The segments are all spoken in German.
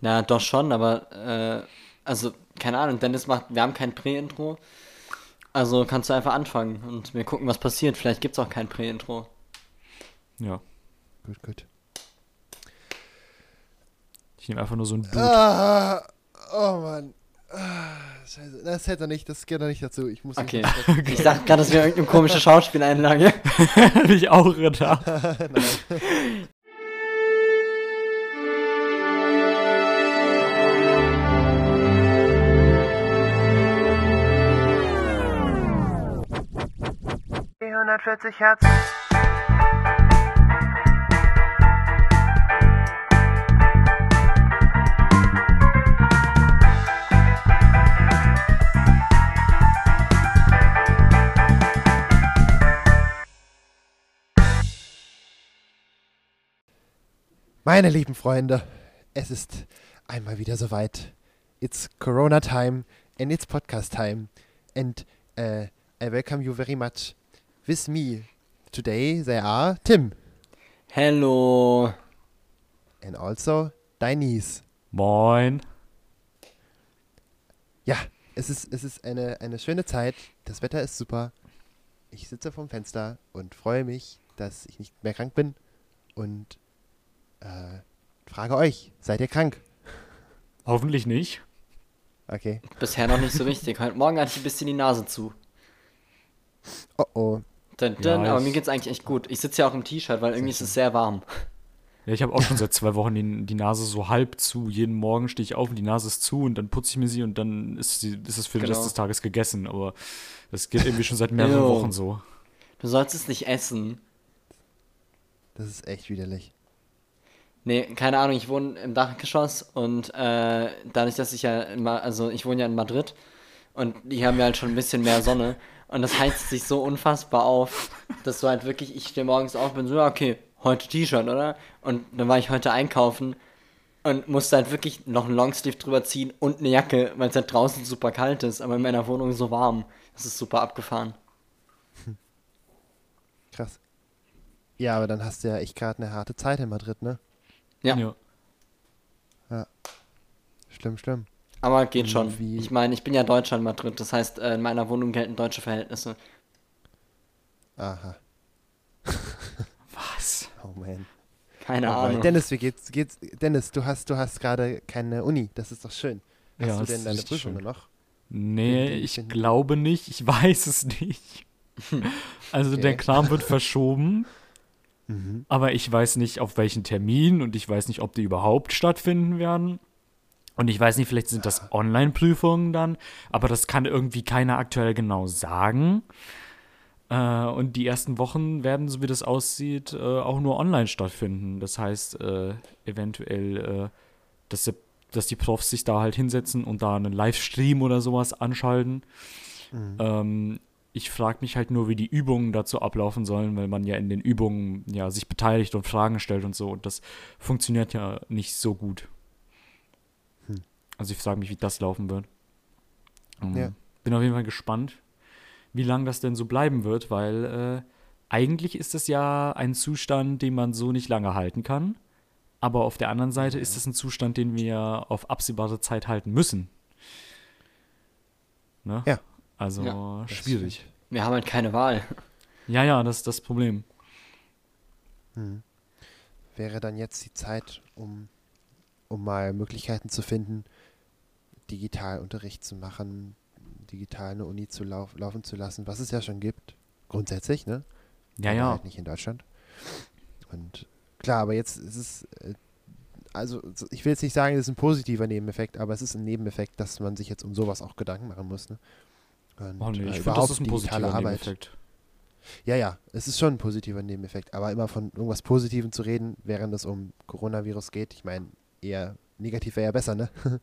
Na, doch schon, aber, äh, also, keine Ahnung, Dennis macht, wir haben kein Prä-Intro. Also kannst du einfach anfangen und wir gucken, was passiert. Vielleicht gibt es auch kein Prä-Intro. Ja. Gut, gut. Ich nehme einfach nur so ein Boot. Ah, oh Mann. Ah, Scheiße. Das hätte er nicht, das gehört er nicht dazu. Ich muss Okay. mich- Ich dachte gerade, das wäre irgendeine komische Schauspieleinlage. Hätte ich auch gedacht. Nein. 140 Hertz. Meine lieben Freunde, es ist einmal wieder soweit. It's Corona time and it's podcast time. And uh, I welcome you very much. With me today there are Tim Hello. and also Denise. Moin. Ja, es ist, es ist eine, eine schöne Zeit. Das Wetter ist super. Ich sitze vorm Fenster und freue mich, dass ich nicht mehr krank bin. Und äh, frage euch, seid ihr krank? Hoffentlich nicht. Okay. Bisher noch nicht so richtig. Heute Morgen hatte ich ein bisschen die Nase zu. Oh oh. Dun, dun, Ja, aber mir geht's eigentlich echt gut. Ich sitze ja auch im T-Shirt, weil irgendwie ist es sehr warm. Ja, ich habe auch schon seit zwei Wochen die, die Nase so halb zu. Jeden Morgen stehe ich auf und die Nase ist zu und dann putze ich mir sie und dann ist, sie, ist es für den Genau. Rest des Tages gegessen. Aber das geht irgendwie schon seit mehreren. Wochen so. Du sollst es nicht essen. Das ist echt widerlich. Nee, keine Ahnung, ich wohne im Dachgeschoss und äh, dadurch, dass ich ja immer, also ich wohne ja in Madrid und die haben ja halt schon ein bisschen mehr Sonne und das heizt sich so unfassbar auf, dass du halt wirklich, ich stehe morgens auf, bin so, ja, okay, heute T-Shirt, oder? Und dann war ich heute einkaufen und musste halt wirklich noch einen Longsleeve drüber ziehen und eine Jacke, weil es halt draußen super kalt ist, aber in meiner Wohnung so warm. Das ist super abgefahren. Krass. Ja, aber dann hast du ja echt gerade eine harte Zeit in Madrid, ne? Ja. Schlimm, schlimm. Aber geht schon. Wie- Ich meine, ich bin ja Deutscher in Madrid, das heißt, äh, in meiner Wohnung gelten deutsche Verhältnisse. Aha. Was? Oh man. Keine Oh man. Ahnung. Dennis, wie geht's, geht's? Dennis, du hast, du hast gerade keine Uni. Das ist doch schön. Hast Ja, du denn deine Prüfung schön. noch? Nee, ich glaube nicht. Ich weiß es nicht. Also der Okay. Kram wird verschoben, Mhm. aber ich weiß nicht, auf welchen Termin und ich weiß nicht, ob die überhaupt stattfinden werden. Und ich weiß nicht, vielleicht sind das Online-Prüfungen dann, aber das kann irgendwie keiner aktuell genau sagen. Äh, und die ersten Wochen werden, so wie das aussieht, äh, auch nur online stattfinden. Das heißt, äh, eventuell, äh, dass, der, dass die Profs sich da halt hinsetzen und da einen Livestream oder sowas anschalten. Mhm. Ähm, ich frage mich halt nur, wie die Übungen dazu ablaufen sollen, weil man ja in den Übungen ja sich beteiligt und Fragen stellt und so. Und das funktioniert ja nicht so gut. Hm. Also ich frage mich, wie das laufen wird. Ähm, Ja. Bin auf jeden Fall gespannt, wie lange das denn so bleiben wird, weil äh, eigentlich ist das ja ein Zustand, den man so nicht lange halten kann. Aber auf der anderen Seite ist es ein Zustand, den wir auf absehbare Zeit halten müssen. Ne? Ja. Also Ja, schwierig. Wir haben halt keine Wahl. Ja, ja, das ist das Problem. Mhm. Wäre dann jetzt die Zeit, um, um mal Möglichkeiten zu finden, Digitalunterricht zu machen, digital eine Uni zu lauf, laufen zu lassen, was es ja schon gibt. Grundsätzlich, ne? Ja, aber ja. Halt nicht in Deutschland. Und klar, aber jetzt ist es, äh, also so- ich will jetzt nicht sagen, es ist ein positiver Nebeneffekt, aber es ist ein Nebeneffekt, dass man sich jetzt um sowas auch Gedanken machen muss. Ne? Und, Oh nee, äh, ich finde, das ist ein positiver Arbeit. Nebeneffekt. Ja, ja, es ist schon ein positiver Nebeneffekt, aber immer von irgendwas Positivem zu reden, während es um Coronavirus geht, ich meine, eher negativ wäre ja besser, ne?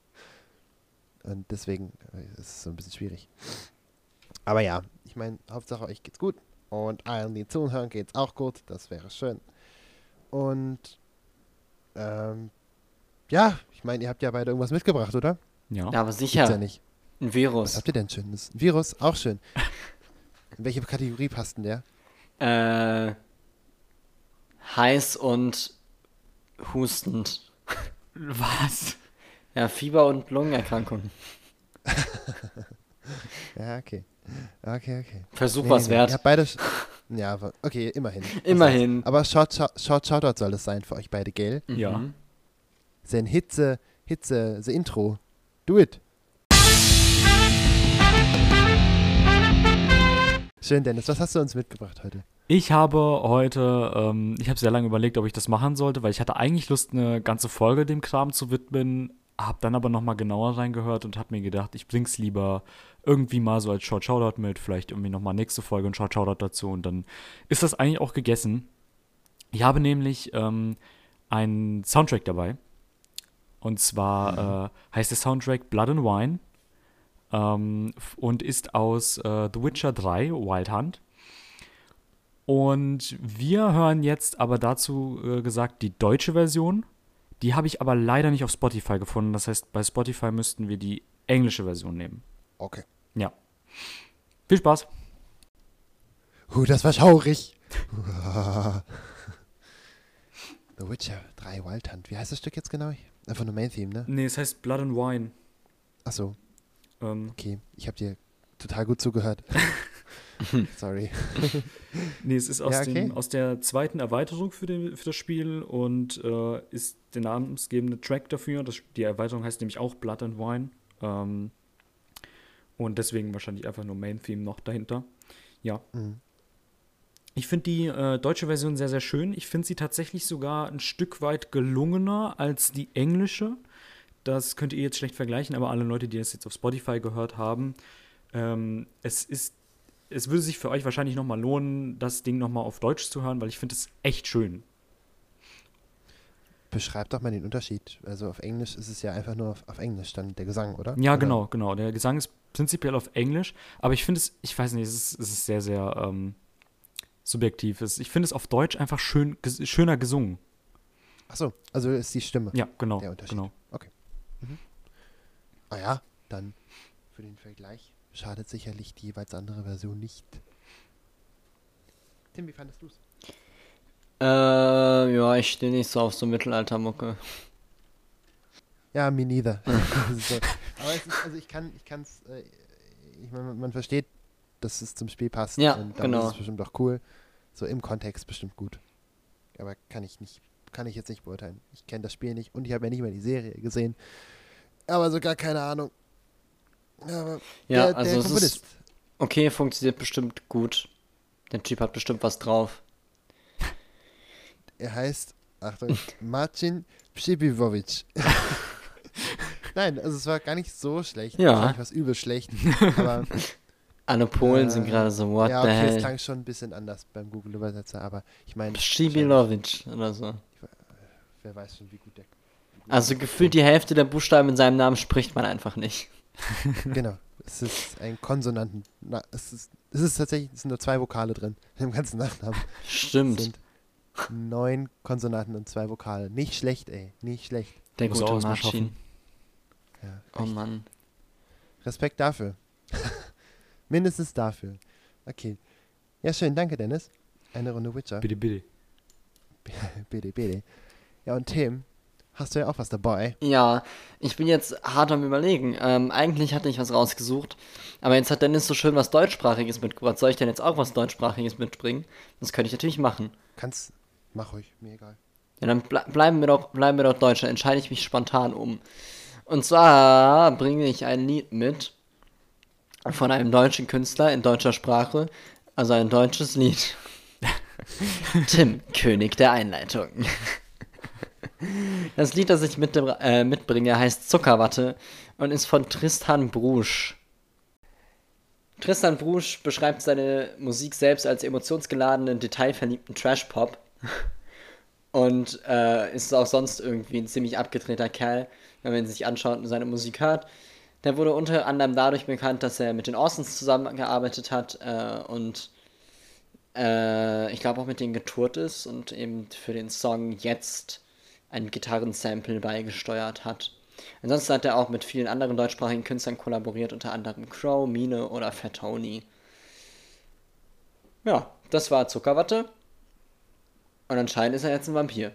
Und deswegen äh, ist es so ein bisschen schwierig. Aber ja, ich meine, Hauptsache euch geht's gut und allen, die zuhören, geht's auch gut, das wäre schön. Und ähm, ja, ich meine, ihr habt ja beide irgendwas mitgebracht, oder? Ja. Ja, aber Gibt's sicher. ja nicht. Ein Was Virus. habt ihr denn Schönes? Ein Virus, auch schön. In welche Kategorie passt denn der? Äh, heiß und hustend. Was? Ja, Fieber und Lungenerkrankungen. Ja, okay. Okay, okay. Versuch Nee, was nee, wert. Ihr habt beide. sch- Ja, okay, immerhin. Was Immerhin. soll's. Aber Short, Short, Short Shoutout soll es sein für euch beide, gell? Ja. Mhm. Sein Hitze, Hitze, the Intro. Do it. Schön, Dennis. Was hast du uns mitgebracht heute? Ich habe heute, ähm, ich habe sehr lange überlegt, ob ich das machen sollte, weil ich hatte eigentlich Lust, eine ganze Folge dem Kram zu widmen, habe dann aber nochmal genauer reingehört und habe mir gedacht, ich bring's lieber irgendwie mal so als Short Shoutout mit, vielleicht irgendwie nochmal nächste Folge ein Short Shoutout dazu und dann ist das eigentlich auch gegessen. Ich habe nämlich ähm, einen Soundtrack dabei und zwar äh, heißt der Soundtrack Blood and Wine ähm, und ist aus äh, The Witcher 3, Wild Hunt. Und wir hören jetzt aber dazu äh, gesagt die deutsche Version. Die habe ich aber leider nicht auf Spotify gefunden. Das heißt, bei Spotify müssten wir die englische Version nehmen. Okay. Ja. Viel Spaß. Huh, das war schaurig. The Witcher 3 Wild Hunt. Wie heißt das Stück jetzt genau? Einfach nur Main Theme, ne? Nee, es heißt Blood and Wine. Achso, Ähm, okay. Ich habe dir total gut zugehört. Sorry. nee, es ist aus, Ja, okay. dem, aus der zweiten Erweiterung für, den, für das Spiel und äh, ist der namensgebende Track dafür. Das, die Erweiterung heißt nämlich auch Blood and Wine. Ähm, und deswegen wahrscheinlich einfach nur Main Theme noch dahinter. Ja. Mhm. Ich finde die äh, deutsche Version sehr, sehr schön. Ich finde sie tatsächlich sogar ein Stück weit gelungener als die englische. Das könnt ihr jetzt schlecht vergleichen, aber alle Leute, die das jetzt auf Spotify gehört haben, ähm, es ist, es würde sich für euch wahrscheinlich nochmal lohnen, das Ding nochmal auf Deutsch zu hören, weil ich finde es echt schön. Beschreib doch mal den Unterschied. Also auf Englisch ist es ja einfach nur auf, auf Englisch dann der Gesang, oder? Ja, Oder- genau, genau. Der Gesang ist prinzipiell auf Englisch, aber ich finde es, ich weiß nicht, es ist, es ist sehr, sehr ähm, subjektiv. Es- Ich finde es auf Deutsch einfach schön, ges schöner gesungen. Achso, also ist die Stimme. Ja, genau. Der Unterschied. genau. Ah ja, dann für den Vergleich schadet sicherlich die jeweils andere Version nicht. Tim, wie fandest du es? Äh, ja, ich stehe nicht so auf so Mittelaltermucke. Ja, me neither. So. Aber es ist, also ich kann, ich kann's, äh, ich meine, man- man versteht, dass es zum Spiel passt. Ja, und dann genau. ist es bestimmt auch cool. So im Kontext bestimmt gut. Aber kann ich nicht, kann ich jetzt nicht beurteilen. Ich kenne das Spiel nicht und ich habe ja nicht mal die Serie gesehen. Aber so gar keine Ahnung. Aber Ja, der, also der es Komponist. ist okay, funktioniert bestimmt gut. Der Typ hat bestimmt was drauf. Er heißt, Achtung, Marcin Pschibiwovic. Nein, also es war gar nicht so schlecht. Ja. Wahrscheinlich war es übel schlecht. Aber Alle Polen sind Äh, gerade so, what ja, the okay, es hell. klang schon ein bisschen anders beim Google-Übersetzer, aber ich meine, Schibilovic oder so. wer weiß schon, wie gut der. wie gut Also gefühlt die Hälfte der Buchstaben in seinem Namen spricht man einfach nicht. Genau. Es ist ein Konsonanten. Na, es ist, es ist tatsächlich, es sind nur zwei Vokale drin im ganzen Nachnamen. Es Stimmt. sind neun Konsonanten und zwei Vokale. Nicht schlecht, ey. Nicht schlecht. Der Muss gute auch erst mal Marcin. schaffen. Ja, Oh. Mann. Respekt dafür. Mindestens dafür. Okay. Ja, schön. Danke, Dennis. Eine Runde Witcher. Bitte, bitte. Bitte, bitte. Ja, und Tim, hast du ja auch was dabei. Ja, ich bin jetzt hart am überlegen. Ähm, eigentlich hatte ich was rausgesucht, aber jetzt hat Dennis so schön was deutschsprachiges mitgebracht. Soll ich denn jetzt auch was deutschsprachiges mitbringen? Das könnte ich natürlich machen. Kannst, mach ruhig, mir egal. Ja, dann ble bleiben wir doch, bleiben wir doch deutsch. Dann entscheide ich mich spontan um. Und zwar bringe ich ein Lied mit von einem deutschen Künstler in deutscher Sprache. Also ein deutsches Lied. Tim, König der Einleitung. Das Lied, das ich mit, äh, mitbringe, heißt Zuckerwatte und ist von Tristan Brusch. Tristan Brusch beschreibt seine Musik selbst als emotionsgeladenen, detailverliebten Trash-Pop. Und äh, ist auch sonst irgendwie ein ziemlich abgedrehter Kerl, wenn man sich anschaut und seine Musik hört. Der wurde unter anderem dadurch bekannt, dass er mit den Orsons zusammengearbeitet hat äh, und äh, ich glaube auch mit denen getourt ist und eben für den Song jetzt ein Gitarrensample beigesteuert hat. Ansonsten hat er auch mit vielen anderen deutschsprachigen Künstlern kollaboriert, unter anderem Crow, Mine oder Fat Tony. Ja, das war Zuckerwatte. Und anscheinend ist er jetzt ein Vampir.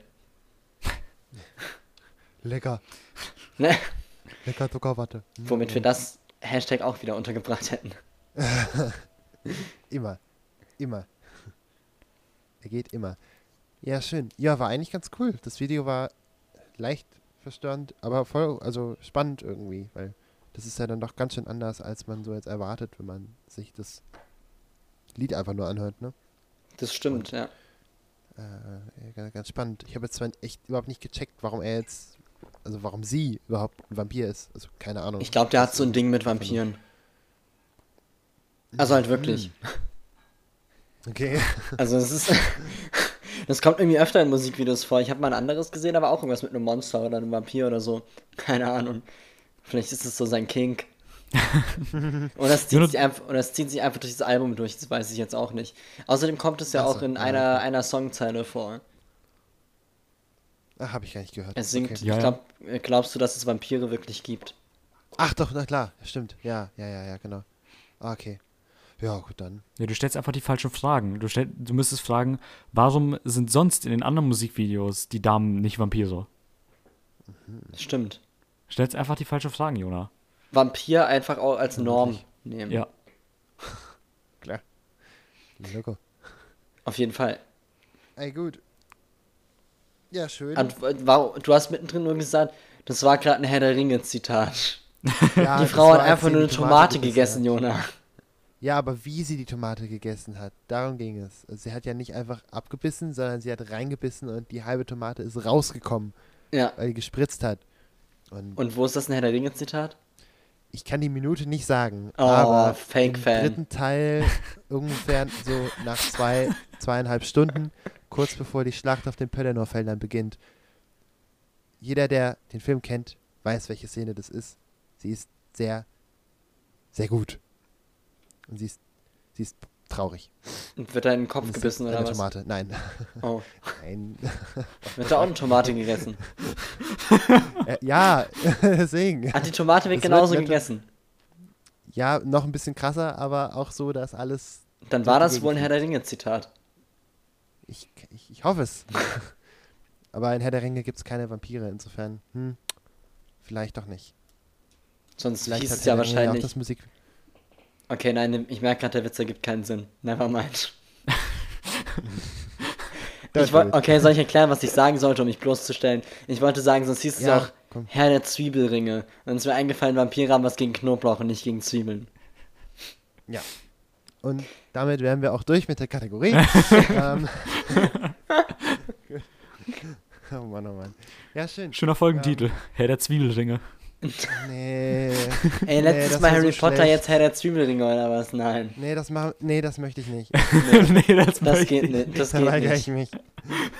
Lecker. Ne? Lecker Zuckerwatte. Womit wir das Hashtag auch wieder untergebracht hätten. Immer. Immer. Er geht immer. Ja, schön. Ja, war eigentlich ganz cool. Das Video war leicht verstörend, aber voll, also spannend irgendwie, weil das ist ja dann doch ganz schön anders, als man so jetzt erwartet, wenn man sich das Lied einfach nur anhört, ne? Das stimmt, ja. Äh, ganz- ganz spannend. Ich habe jetzt zwar echt überhaupt nicht gecheckt, warum er jetzt, also warum sie überhaupt ein Vampir ist. Also keine Ahnung. Ich glaube, der hat so ein Ding mit Vampiren. Also halt wirklich. Okay. Also es ist. Das kommt irgendwie öfter in Musikvideos vor. Ich habe mal ein anderes gesehen, aber auch irgendwas mit einem Monster oder einem Vampir oder so. Keine Ahnung. Vielleicht ist es so sein Kink. oder, es zieht sich einfach, oder es zieht sich einfach durch das Album durch, das weiß ich jetzt auch nicht. Außerdem kommt es ja Ach so, auch in ja, einer, einer Songzeile vor. Ach, habe ich gar nicht gehört. Es singt, Okay. Ja, ich glaub, glaubst du, dass es Vampire wirklich gibt? Ach doch, na klar, stimmt. Ja, ja, ja, ja, genau. Okay. Ja, gut, dann. Ja, du stellst einfach die falschen Fragen. Du, stell, du müsstest fragen, warum sind sonst in den anderen Musikvideos die Damen nicht Vampire? Stimmt. Stellst einfach die falschen Fragen, Jona. Vampir einfach auch als Norm nehmen. Ja. Klar. Loco. Auf jeden Fall. Ey, gut. Ja, schön. Und, wow, du hast mittendrin nur gesagt, das war gerade ein Herr der Ringe-Zitat. ja, Die Frau hat einfach nur eine Tomate gebissen gegessen. Jona. Ja, aber wie sie die Tomate gegessen hat, darum ging es. Also sie hat ja nicht einfach abgebissen, sondern sie hat reingebissen und die halbe Tomate ist rausgekommen, Ja. weil die gespritzt hat. Und, Und wo ist das ein Herr der Ringe-Zitat? ich kann die Minute nicht sagen, Oh, aber im Fake-Fan. dritten Teil ungefähr so nach zwei, zweieinhalb Stunden, kurz bevor die Schlacht auf den Pelennor-Feldern beginnt. Jeder, der den Film kennt, weiß, welche Szene das ist. Sie ist sehr, sehr gut. Und sie ist, sie ist traurig. Und wird da in den Kopf gebissen oder eine was? Tomate. Nein. Oh. Nein. Wird da auch eine Tomate gegessen? Äh, ja, deswegen. Ach, die Tomate wird Das wird genauso nett- gegessen. Ja, noch ein bisschen krasser, aber auch so, dass alles. Dann war das wohl ein Herr der Ringe-Zitat. Ich, ich, ich hoffe es. aber in Herr der Ringe gibt es keine Vampire, insofern. Hm, vielleicht doch nicht. Sonst Vielleicht hieß hat es ja Ringe auch wahrscheinlich. das Musik. Okay, nein, ich merke gerade, der Witz ergibt keinen Sinn. Nevermind. Ich wollt, okay, soll ich erklären, was ich sagen sollte, um mich bloßzustellen? Ich wollte sagen, sonst hieß es ja, auch komm. Herr der Zwiebelringe. Und es ist mir eingefallen, Vampire haben was gegen Knoblauch und nicht gegen Zwiebeln. Ja. Und damit wären wir auch durch mit der Kategorie. ähm. oh Mann, oh Mann. Ja, schön. Schöner Folgentitel. Herr der Zwiebelringe. Nee. Ey, letztes das Mal Harry so Potter, schlecht. jetzt Herr der Zwiebelringe oder was? Nein. Nee, das, mach, nee, das möchte ich nicht. nee, das, Das möchte geht ich nicht. Das da geht weigere nicht. ich mich.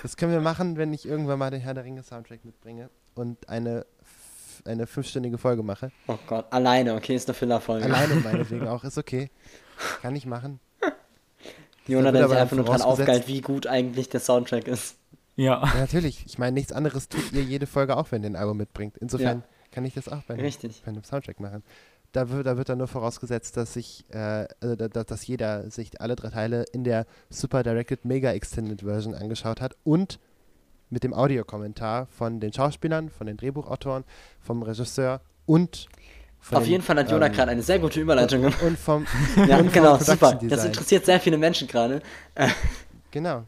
Das können wir machen, wenn ich irgendwann mal den Herr der Ringe Soundtrack mitbringe und eine, eine fünfstündige Folge mache. Oh Gott, alleine, okay, ist eine Fillerfolge. Alleine meinetwegen auch, ist okay. Kann ich machen. Jona, Da wird der sich einfach nur dran aufgeilt, wie gut eigentlich der Soundtrack ist. Ja. Ja, natürlich. Ich meine, nichts anderes tut ihr jede Folge auch, wenn ihr ein Album mitbringt. Insofern kann ich das auch bei einem, Richtig. bei einem Soundtrack machen. Da wird, da wird dann nur vorausgesetzt, dass sich, äh, äh, da- da- dass jeder sich alle drei Teile in der Super Directed Mega Extended Version angeschaut hat und mit dem Audiokommentar von den Schauspielern, von den Drehbuchautoren, vom Regisseur und von Auf den, jeden Fall hat Jona ähm, gerade eine sehr gute Überleitung gemacht. und vom Ja, und genau, super. Das interessiert sehr viele Menschen gerade. Genau.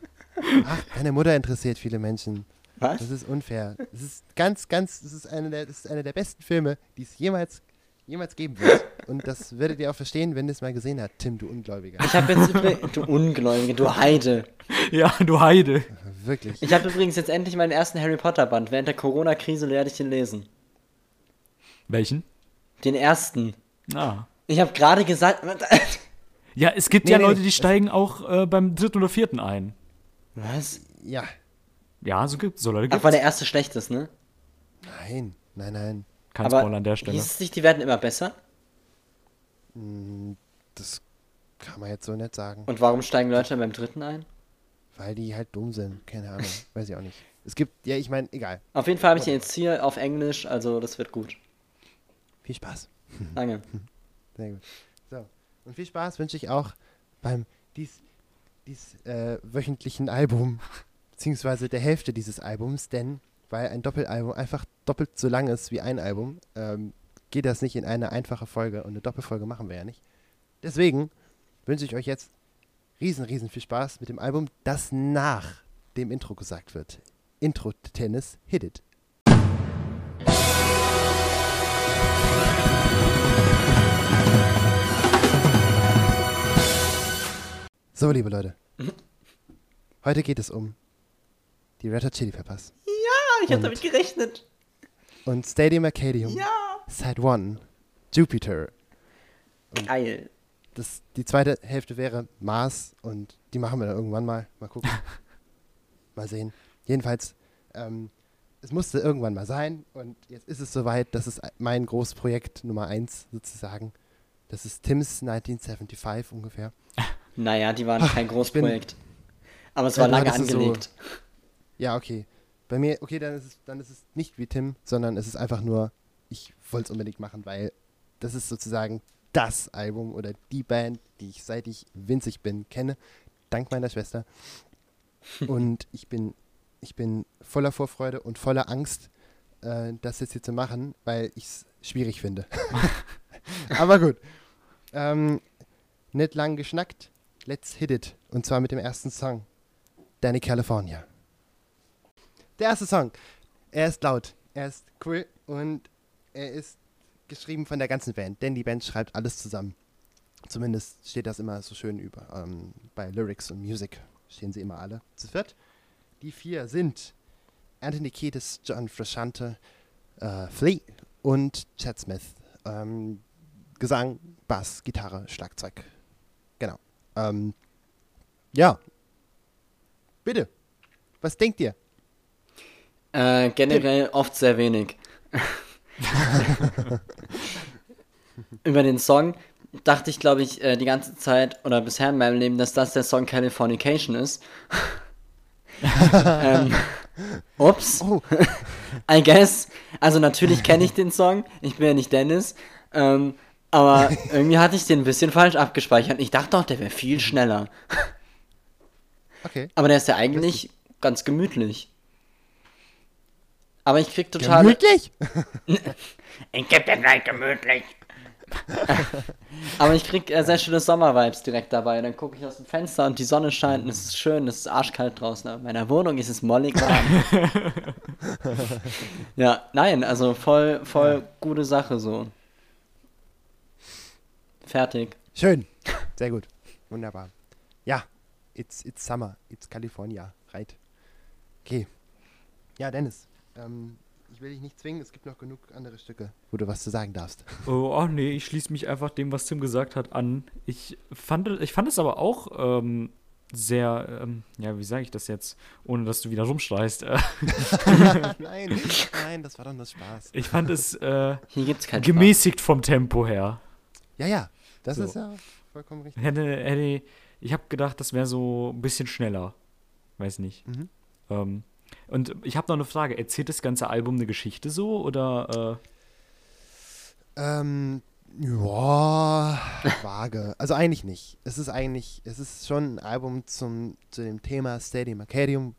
Ach, deine Mutter interessiert viele Menschen. Was? Das ist unfair. Das ist ganz, ganz, das ist eine der, das ist eine der besten Filme, die es jemals, jemals geben wird. Und das werdet ihr auch verstehen, wenn ihr es mal gesehen habt, Tim, du Ungläubiger. Ich habe jetzt du Ungläubige, du Heide. Ja, du Heide. Wirklich. Ich habe übrigens jetzt endlich meinen ersten Harry Potter Band. Während der Corona-Krise werde ich den lesen. Welchen? Den ersten. Ah. Ich habe gerade gesagt. Ja, es gibt Nee, ja nee, Leute, die steigen auch äh, beim dritten oder vierten ein. Was? Ja. Ja, so gibt so Leute Ach, gibt's. weil der erste schlecht ist, ne? Nein, nein, nein. Kein Aber Spoiler an der Stelle. hieß es nicht, die werden immer besser? Mm, Das kann man jetzt so nicht sagen. Und warum steigen Leute beim dritten ein? Weil die halt dumm sind. Keine Ahnung. Weiß ich auch nicht. Es gibt, ja, ich meine, egal. Auf jeden Fall habe ich den jetzt hier auf Englisch, also das wird gut. Viel Spaß. Danke. Sehr gut. So. Und viel Spaß wünsche ich auch beim dies, dies äh, wöchentlichen Album, beziehungsweise der Hälfte dieses Albums, denn weil ein Doppelalbum einfach doppelt so lang ist wie ein Album, ähm, geht das nicht in eine einfache Folge und eine Doppelfolge machen wir ja nicht. Deswegen wünsche ich euch jetzt riesen, riesen viel Spaß mit dem Album, das nach dem Intro gesagt wird. Intro Tennis Hit It. So, liebe Leute. Heute geht es um die Red Hot Chili Peppers Ah, ich Und- hab damit gerechnet. und Stadium Arcadium, Ja. Side 1, Jupiter. Geil. Das, die zweite Hälfte wäre Mars und die machen wir dann irgendwann mal. Mal gucken. mal sehen. Jedenfalls, ähm, es musste irgendwann mal sein und jetzt ist es soweit. Das ist mein großes Projekt Nummer 1 sozusagen. Das ist Tims 1975 ungefähr. Naja, die waren kein bin- Großprojekt. Aber es Ja, war lange es so- angelegt. Ja, okay. Bei mir, okay, dann ist, es, dann ist es nicht wie Tim, sondern es ist einfach nur, ich wollte es unbedingt machen, weil das ist sozusagen das Album oder die Band, die ich seit ich winzig bin kenne, dank meiner Schwester. Und ich bin, ich bin voller Vorfreude und voller Angst, äh, das jetzt hier zu machen, weil ich es schwierig finde. Aber gut. Ähm, nicht lang geschnackt. Let's hit it. Und zwar mit dem ersten Song. Danny California. Der erste Song. Er ist laut, er ist cool und er ist geschrieben von der ganzen Band, denn die Band schreibt alles zusammen. Zumindest steht das immer so schön über. Ähm, bei Lyrics und Music stehen sie immer alle zu viert. Die vier sind Anthony Kiedis, John Frusciante, äh, Flea und Chad Smith. Ähm, Gesang, Bass, Gitarre, Schlagzeug. Genau. Ähm, ja. Bitte. Was denkt ihr? Äh, generell oft sehr wenig. Über den Song dachte ich, glaube ich, äh, die ganze Zeit oder bisher in meinem Leben, dass das der Song Californication ist. ähm, ups. Oh. I guess. Also natürlich kenne ich den Song. Ich bin ja nicht Dennis. Ähm, aber irgendwie hatte ich den ein bisschen falsch abgespeichert. Ich dachte auch, der wäre viel schneller. Okay. Aber der ist ja eigentlich ganz gemütlich. Aber ich krieg total. Gemütlich? Ich geb dir gleich gemütlich. Aber ich krieg äh, sehr schöne Sommervibes direkt dabei. Dann gucke ich aus dem Fenster und die Sonne scheint und es ist schön, es ist arschkalt draußen. Aber in meiner Wohnung ist es mollig warm. ja, nein, also voll, voll gute Sache so. Fertig. Schön. Sehr gut. Wunderbar. Ja, it's, it's summer. It's California. Right. Okay. Ja, Dennis. Ähm, ich will dich nicht zwingen. Es gibt noch genug andere Stücke, wo du was zu sagen darfst. Oh, oh nee, ich schließe mich einfach dem, was Tim gesagt hat, an. Ich fand, ich fand es aber auch ähm, sehr, ähm, ja, wie sage ich das jetzt, ohne dass du wieder rumschreist. Äh, nein, nein, das war doch nur Spaß. ich fand es äh, Hier gibt's kein gemäßigt vom Tempo her. Ja, ja. Das So. ist ja vollkommen richtig. Hätte, hätte, ich habe gedacht, das wäre so ein bisschen schneller. Weiß nicht. Mhm. Ähm, und ich habe noch eine Frage. Erzählt das ganze Album eine Geschichte so oder Ähm, ja, vage. Also eigentlich nicht. Es ist eigentlich, es ist schon ein Album zum, zu dem Thema Stadium Arcadium,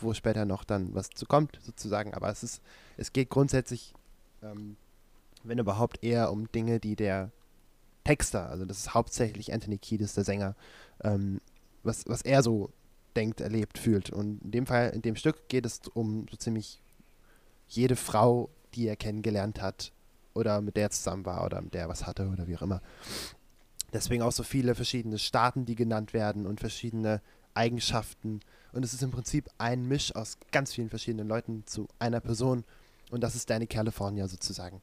wo später noch dann was zu kommt, sozusagen. Aber es ist, es geht grundsätzlich, ähm, wenn überhaupt, eher um Dinge, die der Texter, also das ist hauptsächlich Anthony Kiedis, der Sänger, ähm, was, was er so denkt, erlebt, fühlt. Und in dem Fall, in dem Stück geht es um so ziemlich jede Frau, die er kennengelernt hat oder mit der er zusammen war oder mit der er was hatte oder wie auch immer. Deswegen auch so viele verschiedene Staaten, die genannt werden und verschiedene Eigenschaften. Und es ist im Prinzip ein Misch aus ganz vielen verschiedenen Leuten zu einer Person. Und das ist Danny California sozusagen.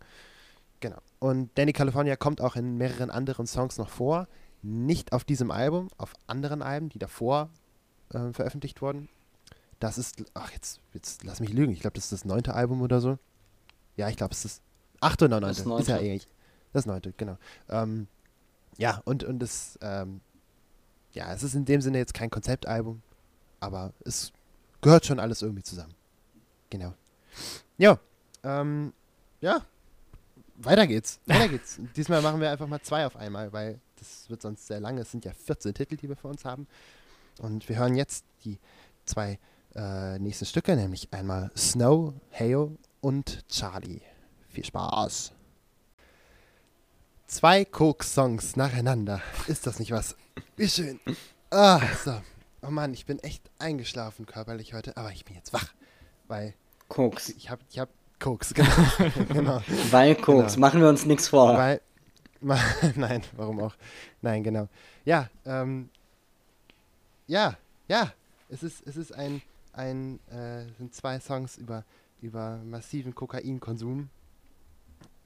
Genau. Und Danny California kommt auch in mehreren anderen Songs noch vor. Nicht auf diesem Album, auf anderen Alben, die davor äh, veröffentlicht wurden. Das ist, ach, jetzt, jetzt lass mich lügen. Ich glaube, das ist das neunte Album oder so. Ja, ich glaube, es ist achte oder neunte. Das Ist ja neunte. eigentlich. Das neunte, genau. Ähm, ja, und, und es, ähm, ja, es ist in dem Sinne jetzt kein Konzeptalbum, aber es gehört schon alles irgendwie zusammen. Genau. Ja, ähm, ja, weiter geht's. Weiter geht's. Diesmal machen wir einfach mal zwei auf einmal, weil das wird sonst sehr lange. Es sind ja 14 Titel, die wir vor uns haben. Und wir hören jetzt die zwei äh, nächsten Stücke, nämlich einmal Snow, Hayo und Charlie. Viel Spaß. Zwei Coke-Songs nacheinander. Ist das nicht was? Wie schön. Ah, so. Oh Mann, ich bin echt eingeschlafen körperlich heute, aber ich bin jetzt wach, weil Koks. ich habe ich hab Koks, genau. genau. Weil Koks. Genau. Machen wir uns nichts vor. Weil, ma, nein, warum auch? Nein, genau. Ja, ähm, ja, ja, es ist, es ist ein, ein, äh, sind zwei Songs über, über massiven Kokainkonsum,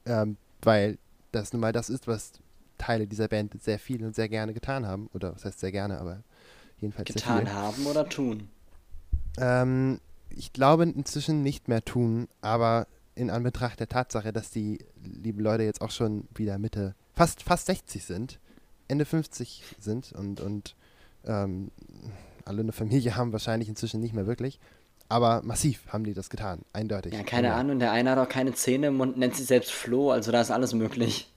ähm, weil das nun mal das ist, was Teile dieser Band sehr viel und sehr gerne getan haben. Oder was heißt sehr gerne, aber jedenfalls. Getan haben oder tun. Ähm, ich glaube inzwischen nicht mehr tun, aber in Anbetracht der Tatsache, dass die lieben Leute jetzt auch schon wieder Mitte, fast, fast 60 sind, Ende 50 sind und, und ähm, alle eine Familie haben, wahrscheinlich inzwischen nicht mehr wirklich. Aber massiv haben die das getan, eindeutig. Ja, keine Ja. Ahnung. Der eine hat auch keine Zähne im Mund, nennt sich selbst Flo, also da ist alles möglich.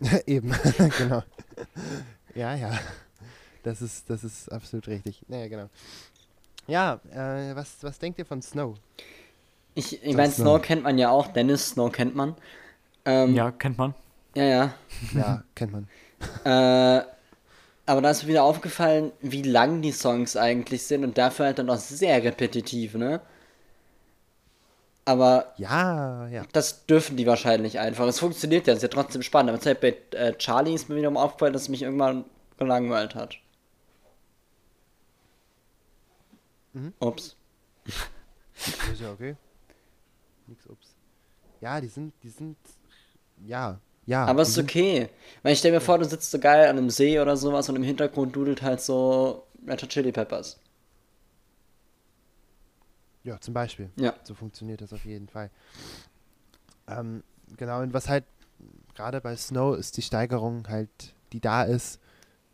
Eben, genau. Ja, ja. Das ist, das ist absolut richtig. Naja, genau. Ja, äh, was, was denkt ihr von Snow? Ich, ich meine, Snow. Snow kennt man ja auch. Dennis Snow kennt man. Ähm, Ja, kennt man. Ja, ja. Ja, kennt man. Äh, aber da ist mir wieder aufgefallen, wie lang die Songs eigentlich sind und dafür halt dann auch sehr repetitiv, ne? Aber Ja, ja. das dürfen die wahrscheinlich einfach. Es funktioniert ja, es ist ja trotzdem spannend. Aber jetzt bei äh, Charlie ist mir wiederum aufgefallen, dass es mich irgendwann gelangweilt hat. Mhm. Ups. Ist ja okay. Nix, ups. Ja, die sind, die sind, ja, ja. Aber ist okay. Weil ich stell mir vor, du sitzt so geil an einem See oder sowas und im Hintergrund dudelt halt so Red Hot Chili Peppers. Ja, zum Beispiel. Ja. So funktioniert das auf jeden Fall. Ähm, genau, und was halt gerade bei Snow ist die Steigerung halt, die da ist,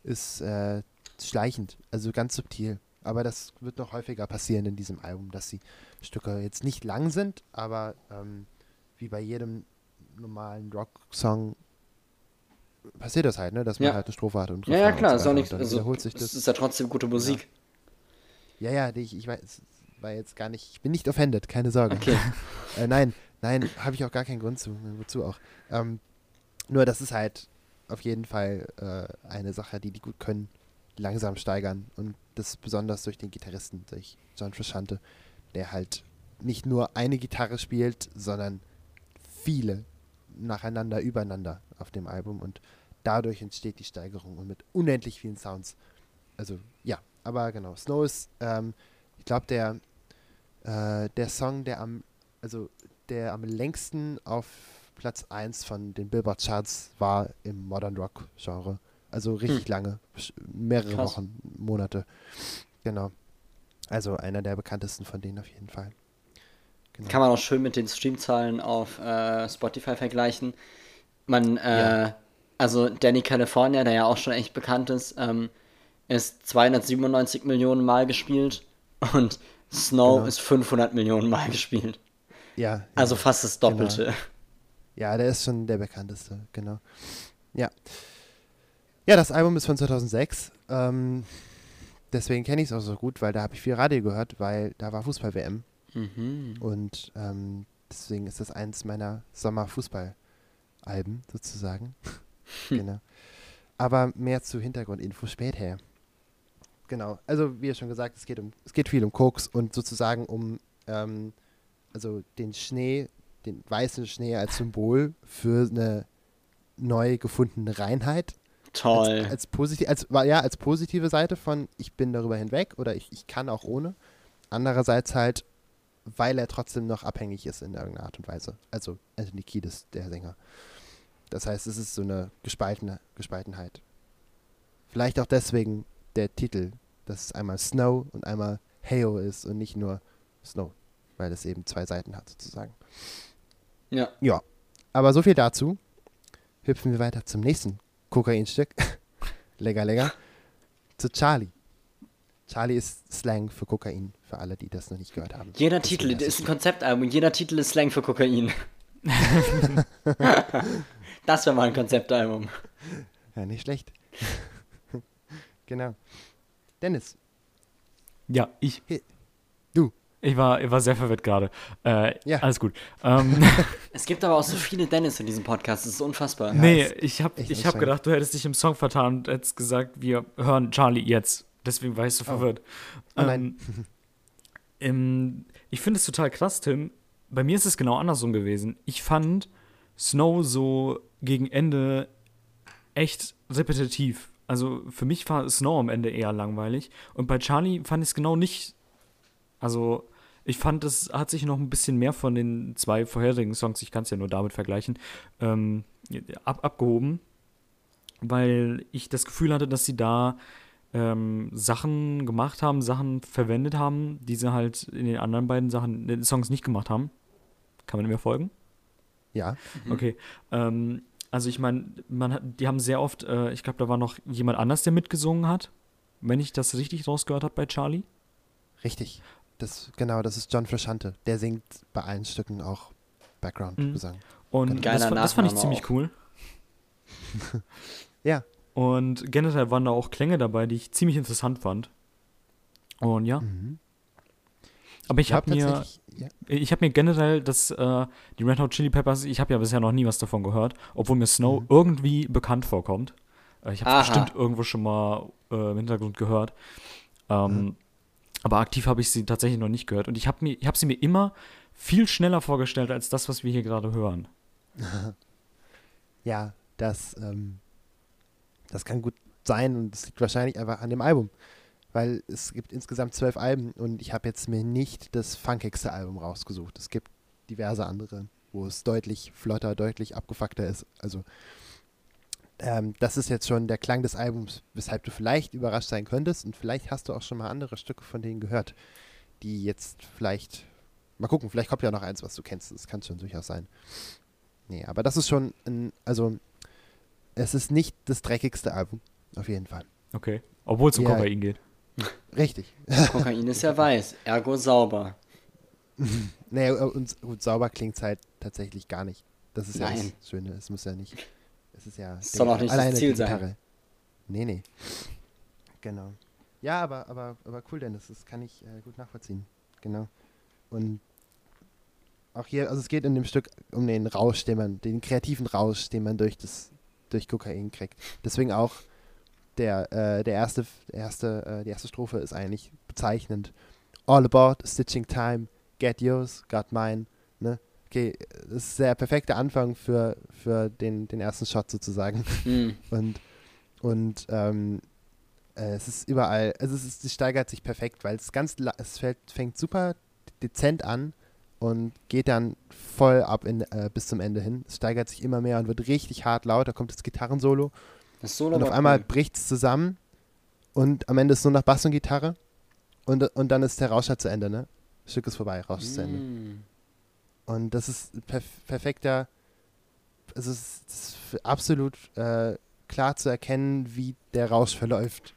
ist äh, schleichend, also ganz subtil. Aber das wird noch häufiger passieren in diesem Album, dass die Stücke jetzt nicht lang sind, aber ähm, wie bei jedem normalen Rock-Song passiert das halt, ne? dass man Ja. halt eine Strophe hat und Ja, ja, und klar, so ist auch weiter. nicht, Und dann also, wiederholt sich es das. ist ja trotzdem gute Musik. Ja, ja, die ich, ich weiß, war jetzt gar nicht, ich bin nicht offended, keine Sorge. Okay. äh, nein, nein, habe ich auch gar keinen Grund zu. Wozu auch? Ähm, nur das ist halt auf jeden Fall äh, eine Sache, die die gut können, langsam steigern. Und das besonders durch den Gitarristen, durch John Frusciante, der halt nicht nur eine Gitarre spielt, sondern viele nacheinander, übereinander auf dem Album. Und dadurch entsteht die Steigerung und mit unendlich vielen Sounds. Also ja, aber genau. Snow ist, ähm, ich glaube, der, äh, der Song, der am, also der am längsten auf Platz 1 von den Billboard Charts war im Modern Rock Genre. Also richtig lange, sch- mehrere Krass. Wochen, Monate. Genau. Also einer der bekanntesten von denen auf jeden Fall. Genau. Kann man auch schön mit den Streamzahlen auf äh, Spotify vergleichen. Man, äh, Ja. also Danny California, der ja auch schon echt bekannt ist, ähm, ist 297 Millionen Mal gespielt und Snow Genau. ist 500 Millionen Mal gespielt. ja, ja. Also fast das Doppelte. Ja, der ist schon der bekannteste, genau. Ja. Ja, das Album ist von 2006. Ähm, deswegen kenne ich es auch so gut, weil da habe ich viel Radio gehört, weil da war Fußball-WM. Mhm. Und ähm, deswegen ist das eins meiner Sommer-Fußball-Alben sozusagen. genau. Aber mehr zu Hintergrundinfo später. Genau. Also, wie ja schon gesagt, es geht, um, es geht viel um Koks und sozusagen um ähm, also den Schnee, den weißen Schnee als Symbol für eine neu gefundene Reinheit. Toll. Als, als, positiv, als, ja, als positive Seite von ich bin darüber hinweg oder ich, ich kann auch ohne. Andererseits halt, weil er trotzdem noch abhängig ist in irgendeiner Art und Weise. Also Anthony Kiedis, der Sänger. Das heißt, es ist so eine gespaltene Gespaltenheit. Vielleicht auch deswegen der Titel, dass es einmal Snow und einmal Heyo ist und nicht nur Snow, weil es eben zwei Seiten hat sozusagen. ja. Ja, aber so viel dazu. Hüpfen wir weiter zum nächsten Kokainstück. lecker, lecker. Zu Charlie. Charlie ist Slang für Kokain, für alle, die das noch nicht gehört haben. Jeder Deswegen Titel ist ein Konzeptalbum, jeder Titel ist Slang für Kokain. das wäre mal ein Konzeptalbum. Ja, nicht schlecht. genau. Dennis, Ja, ich. du. Ich war, ich war sehr verwirrt gerade. Äh, Ja. Alles gut. Ähm, Es gibt aber auch so viele Dennis in diesem Podcast, das ist unfassbar. nee, ich habe ich hab gedacht, du hättest dich im Song vertan und hättest gesagt, wir hören Charlie jetzt. Deswegen war ich so verwirrt. Oh nein. Ähm, ich finde es total krass, Tim. Bei mir ist es genau andersrum gewesen. Ich fand Snow so gegen Ende echt repetitiv. Also für mich war Snow am Ende eher langweilig. Und bei Charlie fand ich es genau nicht. Also ich fand, es hat sich noch ein bisschen mehr von den zwei vorherigen Songs, ich kann es ja nur damit vergleichen, ähm, ab, abgehoben. Weil ich das Gefühl hatte, dass sie da ähm, Sachen gemacht haben, Sachen verwendet haben, die sie halt in den anderen beiden Sachen, in den Songs nicht gemacht haben. Kann man mir folgen? Ja. Okay. Ähm, also ich meine, man hat, die haben sehr oft, äh, ich glaube, da war noch jemand anders, der mitgesungen hat, wenn ich das richtig rausgehört habe bei Charlie. Richtig. Das, genau, das ist John Frusciante. Der singt bei allen Stücken auch Background-Gesang. Und Geiler das, das fand ich ziemlich auch. cool. Ja. Und generell waren da auch Klänge dabei, die ich ziemlich interessant fand. Und ja, Mhm. aber ich glaub habe mir, ja. ich habe mir generell das, äh, die Red Hot Chili Peppers, ich habe ja bisher noch nie was davon gehört, obwohl mir Snow Mhm. irgendwie bekannt vorkommt. Äh, ich habe bestimmt irgendwo schon mal äh, im Hintergrund gehört. Ähm, Mhm. Aber aktiv habe ich sie tatsächlich noch nicht gehört. Und ich habe mir, ich habe sie mir immer viel schneller vorgestellt als das, was wir hier gerade hören. Ja, das, ähm, das kann gut sein und es liegt wahrscheinlich einfach an dem Album. Weil es gibt insgesamt zwölf Alben und ich habe jetzt mir nicht das funkigste Album rausgesucht. Es gibt diverse andere, wo es deutlich flotter, deutlich abgefuckter ist. Also ähm, das ist jetzt schon der Klang des Albums, weshalb du vielleicht überrascht sein könntest und vielleicht hast du auch schon mal andere Stücke von denen gehört, die jetzt vielleicht, mal gucken, vielleicht kommt ja noch eins, was du kennst. Das kann schon durchaus sein. Nee, aber das ist schon ein, also es ist nicht das dreckigste Album, auf jeden Fall. Okay. Obwohl es um Ja. Kokain geht. Richtig. Kokain ist ja weiß, ergo sauber. Nee, und, und sauber klingt es halt tatsächlich gar nicht. Das ist ja Nein. das Schöne. Es muss ja nicht. Es ist ja. Es soll auch nicht das Ziel die sein. Gitarre. Nee, nee. Genau. Ja, aber, aber, aber cool, Dennis. Das kann ich äh, gut nachvollziehen. Genau. Und auch hier, also es geht in dem Stück um den Rausch, den man, den kreativen Rausch, den man durch das, durch Kokain kriegt. Deswegen auch der, äh, der erste, erste, äh, die erste Strophe ist eigentlich bezeichnend. All about stitching time, get yours, got mine. Ne? Okay, das ist der perfekte Anfang für, für den, den ersten Shot sozusagen. Hm. Und, und ähm, äh, es ist überall, also es, ist, es steigert sich perfekt, weil es ganz, es fällt, fängt super dezent an und geht dann voll ab in, äh, bis zum Ende hin. Es steigert sich immer mehr und wird richtig hart laut. Da kommt das Gitarrensolo Das Solo und auf einmal cool. bricht es zusammen und am Ende ist nur noch Bass und Gitarre und, und dann ist der Rauscher zu Ende, ne? Stück ist vorbei, Rausch ist zu Ende. Hm. Und das ist perf perfekter, es ist, ist absolut äh, klar zu erkennen, wie der Rausch verläuft.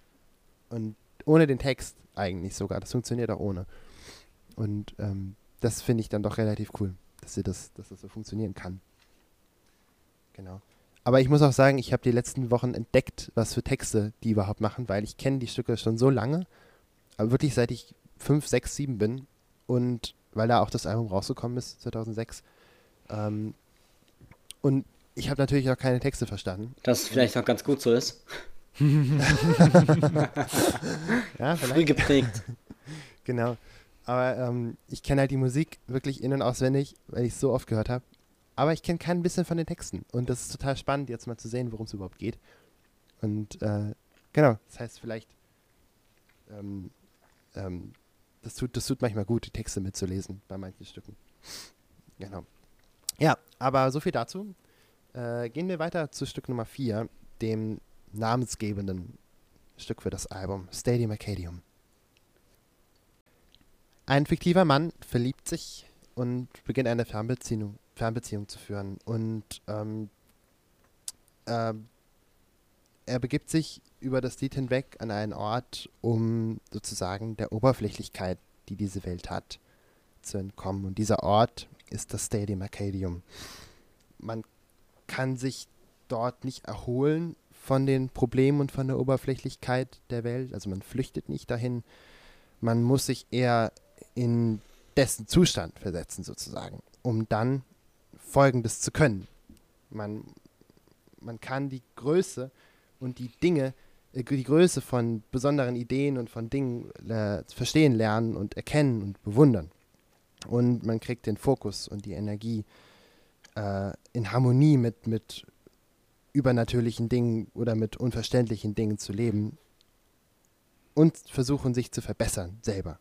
Und ohne den Text eigentlich sogar. Das funktioniert auch ohne. Und ähm, das finde ich dann doch relativ cool, dass, sie das, dass das so funktionieren kann. Genau. Aber ich muss auch sagen, ich habe die letzten Wochen entdeckt, was für Texte die überhaupt machen, weil ich kenne die Stücke schon so lange, aber wirklich seit ich 5, 6, 7 bin und weil da auch das Album rausgekommen ist, 2006. Ähm, und ich habe natürlich auch keine Texte verstanden. Das vielleicht auch ganz gut so ist. Ja, Früh vielleicht. geprägt. Genau. Aber ähm, ich kenne halt die Musik wirklich in- und auswendig, weil ich es so oft gehört habe. Aber ich kenne kein bisschen von den Texten. Und das ist total spannend, jetzt mal zu sehen, worum es überhaupt geht. Und äh, genau, das heißt vielleicht, ähm, ähm, das, tut, das tut manchmal gut, die Texte mitzulesen bei manchen Stücken. Genau. Ja, aber so viel dazu. Äh, gehen wir weiter zu Stück Nummer 4, dem namensgebenden Stück für das Album, Stadium Arcadium. Ein fiktiver Mann verliebt sich und beginnt eine Fernbeziehung, Fernbeziehung zu führen. Und ähm, ähm, er begibt sich über das Lied hinweg an einen Ort, um sozusagen der Oberflächlichkeit, die diese Welt hat, zu entkommen. Und dieser Ort ist das Stadium Arcadium. Man kann sich dort nicht erholen von den Problemen und von der Oberflächlichkeit der Welt. Also man flüchtet nicht dahin. Man muss sich eher in dessen Zustand versetzen sozusagen, um dann Folgendes zu können. Man, man kann die Größe und die Dinge, äh, die Größe von besonderen Ideen und von Dingen äh, verstehen lernen und erkennen und bewundern. Und man kriegt den Fokus und die Energie äh, in Harmonie mit, mit übernatürlichen Dingen oder mit unverständlichen Dingen zu leben und versuchen sich zu verbessern selber.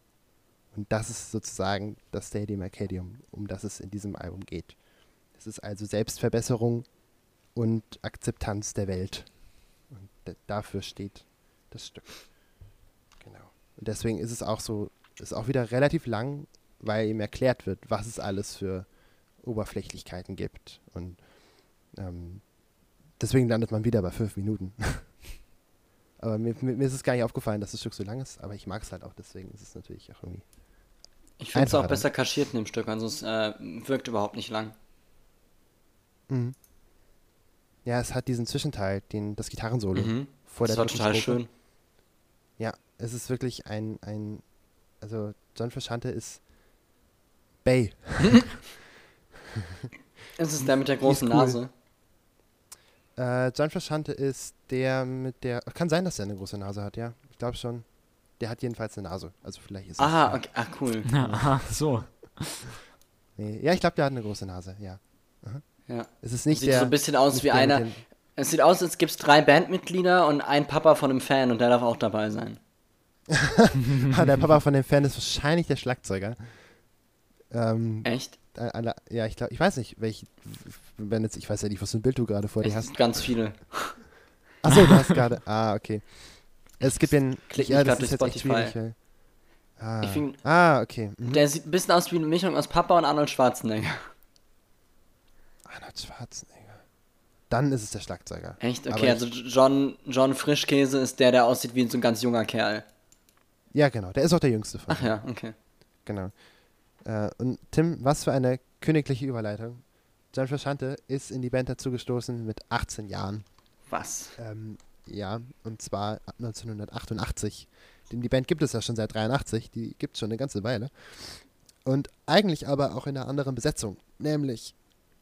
Und das ist sozusagen das Stadium Arcadium, um das es in diesem Album geht. Es ist also Selbstverbesserung und Akzeptanz der Welt. Und dafür steht das Stück. Genau. Und deswegen ist es auch so, ist auch wieder relativ lang, weil ihm erklärt wird, was es alles für Oberflächlichkeiten gibt. Und ähm, deswegen landet man wieder bei fünf Minuten. aber mir, mir ist es gar nicht aufgefallen, dass das Stück so lang ist, aber ich mag es halt auch, deswegen ist es natürlich auch irgendwie. Ich finde es auch besser kaschiert in dem Stück, also es äh, wirkt überhaupt nicht lang. Mhm. Ja, es hat diesen Zwischenteil, den, das Gitarrensolo Mhm. vor Das der war total schön. Ja, es ist wirklich ein, ein also John Frusciante ist Bay. Es ist der mit der großen cool. Nase. Äh, John Frusciante ist der mit der, kann sein, dass er eine große Nase hat, ja. Ich glaube schon. Der hat jedenfalls eine Nase. Also vielleicht ist es. Aha, ja. okay. Ach cool. Aha, so. Nee, ja, ich glaube, der hat eine große Nase, ja. Ja. Es ist nicht Sieht der. so ein bisschen aus wie einer. den- Es sieht aus, als gibt es drei Bandmitglieder und ein Papa von einem Fan und der darf auch dabei sein. Der Papa von dem Fan ist wahrscheinlich der Schlagzeuger. Ähm, Echt? alle- ja, ich glaube, ich weiß nicht, welche, wenn jetzt, ich weiß ja nicht, was für ein Bild du gerade vor dir hast. ganz viele. Achso, du hast gerade, ah, okay. Es gibt den, Klick ja, das ist jetzt echt Spotify. ah, find- ah, okay. Mhm. Der sieht ein bisschen aus wie eine Mischung aus Papa und Arnold Schwarzenegger. Arnold Schwarzenegger. Dann ist es der Schlagzeuger. Echt? Aber Okay, ich- also John, John Frischkäse ist der, der aussieht wie so ein ganz junger Kerl. Ja, genau, der ist auch der jüngste von Ach ja, okay. Genau. Äh, und Tim, was für eine königliche Überleitung. John Frusciante ist in die Band dazugestoßen mit 18 Jahren. Was? Ähm, ja, und zwar ab 1988. Denn die Band gibt es ja schon seit 83, die gibt es schon eine ganze Weile. Und eigentlich aber auch in einer anderen Besetzung, nämlich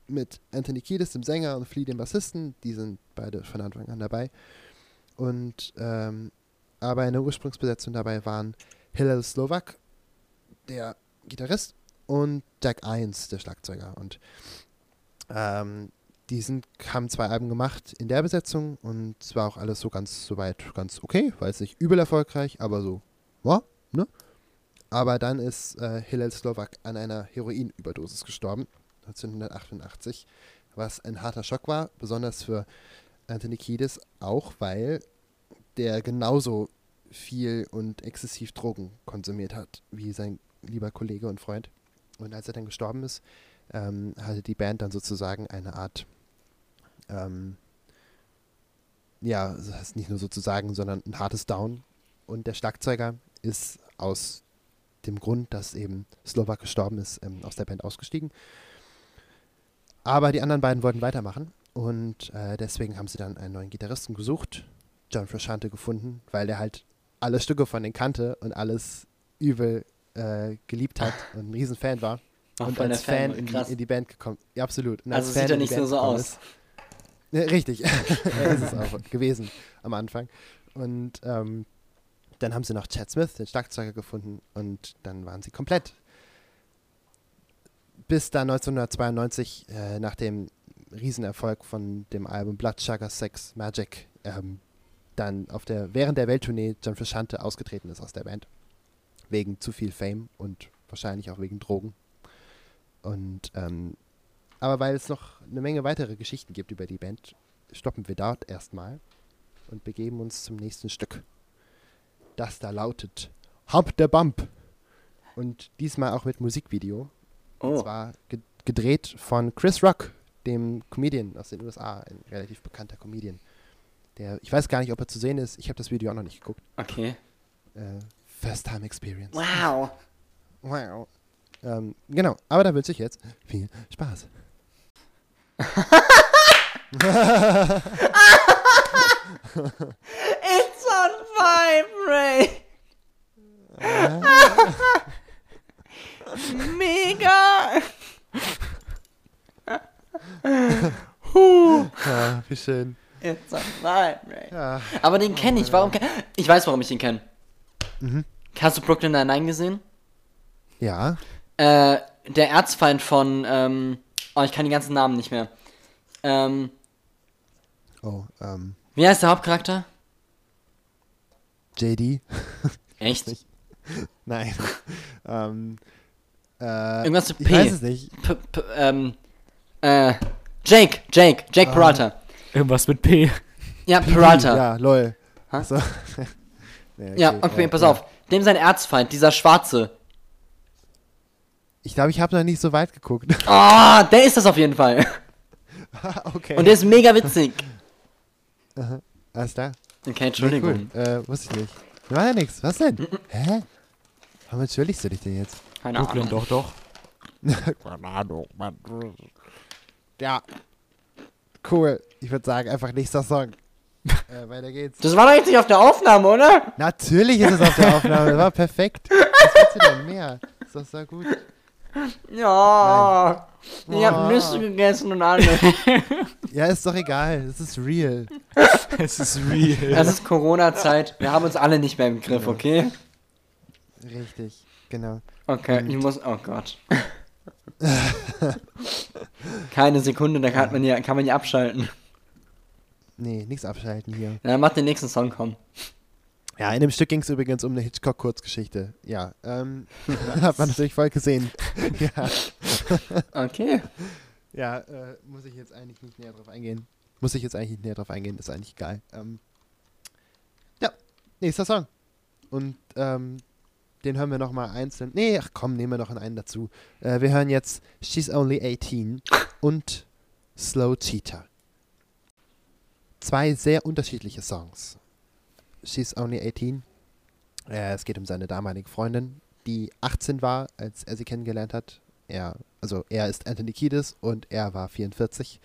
mit Anthony Kiedis, dem Sänger, und Flea, dem Bassisten. Die sind beide von Anfang an dabei. Und ähm, aber in der Ursprungsbesetzung dabei waren Hillel Slovak, der Gitarrist, und Jack Irons, der Schlagzeuger. Und ähm, die sind, haben zwei Alben gemacht in der Besetzung und es war auch alles so ganz soweit ganz okay, war jetzt nicht übel erfolgreich, aber so, ja, ne? Aber dann ist äh, Hillel Slovak an einer Heroinüberdosis gestorben, 1988, was ein harter Schock war, besonders für Anthony Kiedis, auch weil der genauso viel und exzessiv Drogen konsumiert hat, wie sein lieber Kollege und Freund. Und als er dann gestorben ist, ähm, hatte die Band dann sozusagen eine Art, ähm, ja, das heißt nicht nur sozusagen, sondern ein hartes Down. Und der Schlagzeuger ist aus dem Grund, dass eben Slovak gestorben ist, ähm, aus der Band ausgestiegen. Aber die anderen beiden wollten weitermachen und äh, deswegen haben sie dann einen neuen Gitarristen gesucht, John Frusciante gefunden, weil der halt alle Stücke von denen kannte und alles übel äh, geliebt hat und ein Riesenfan war. Auch und als Fan, Fan in die, in die Band gekommen. Ja, absolut. Und Also als sieht Fan er nicht so aus. Ist, richtig. er ist es auch gewesen am Anfang. Und ähm, dann haben sie noch Chad Smith, den Schlagzeuger, gefunden und dann waren sie komplett. Bis dann 1992, äh, nach dem Riesenerfolg von dem Album Blood Sugar Sex Magic, ähm, dann auf der, während der Welttournee John Frusciante ausgetreten ist aus der Band. Wegen zu viel Fame und wahrscheinlich auch wegen Drogen. Und ähm, aber weil es noch eine Menge weitere Geschichten gibt über die Band, stoppen wir dort erstmal und begeben uns zum nächsten Stück. Das da lautet Hump der Bump. Und diesmal auch mit Musikvideo. Und Oh, zwar ge gedreht von Chris Rock, dem Comedian aus den USA, ein relativ bekannter Comedian. Der, ich weiß gar nicht, ob er zu sehen ist. Ich habe das Video auch noch nicht geguckt. okay. Äh, First Time Experience. Wow. Wow. Ähm, genau, aber da wünsche ich jetzt viel Spaß. It's on vibrate. Mega. huh. Ja, wie schön. It's on vibrate. Ja. Aber den kenne ich. Warum? Ich weiß, warum ich den kenne. Mhm. Hast du Brooklyn Nine-Nine gesehen? Ja. Äh, der Erzfeind von ähm, oh, ich kann die ganzen Namen nicht mehr. Ähm, Oh, ähm, wie heißt der Hauptcharakter? JD? Echt? Nein. ähm, äh, Irgendwas mit ich P. weiß es nicht. P P ähm, äh, Jake, Jake, Jake Peralta. Irgendwas mit P. Ja, Peralta. Ja, lol. Ha? So. nee, Ja, okay, pass auf. Dem sein Erzfeind, dieser Schwarze. Ich glaube, ich habe noch nicht so weit geguckt. Ah, der ist das auf jeden Fall. okay. Und der ist mega witzig. Alles klar. Okay, Entschuldigung. cool. Äh, wusste ich nicht. War ja nix. Was denn? Hä? Warum entschuldigst du dich denn jetzt? Keine Brooklyn, Ahnung. doch, doch. Keine Ahnung, Mann. Ja. Cool. Ich würde sagen, einfach nächster Song. äh, weiter geht's. Das war doch jetzt nicht auf der Aufnahme, oder? Natürlich ist es auf der Aufnahme. Das war perfekt. Was willst du denn mehr? Ist doch so gut. Ja. Ich Oh. hab Nüsse gegessen und alles. Ja, ist doch egal. Es ist real. Es ist real. Es ist Corona-Zeit. Wir haben uns alle nicht mehr im Griff, okay? Richtig. Genau. Okay, ich muss. Oh Gott. Keine Sekunde, da kann man ja, kann man ja abschalten. Nee, nichts abschalten hier. Dann macht den nächsten Song kommen. Ja, in dem Stück ging es übrigens um eine Hitchcock-Kurzgeschichte. Ja, ähm, hat man natürlich voll gesehen. ja, Okay. ja äh, muss ich jetzt eigentlich nicht näher drauf eingehen. Muss ich jetzt eigentlich nicht näher drauf eingehen, ist eigentlich egal. Ähm, ja, nächster Song. Und ähm, den hören wir nochmal einzeln. Nee, ach komm, nehmen wir noch einen dazu. Äh, wir hören jetzt She's Only 18 und Slow Cheetah. Zwei sehr unterschiedliche Songs. She's Only 18. Äh, es geht um seine damalige Freundin, die 18 war, als er sie kennengelernt hat. Er, also er ist Anthony Kiedis und er war 44.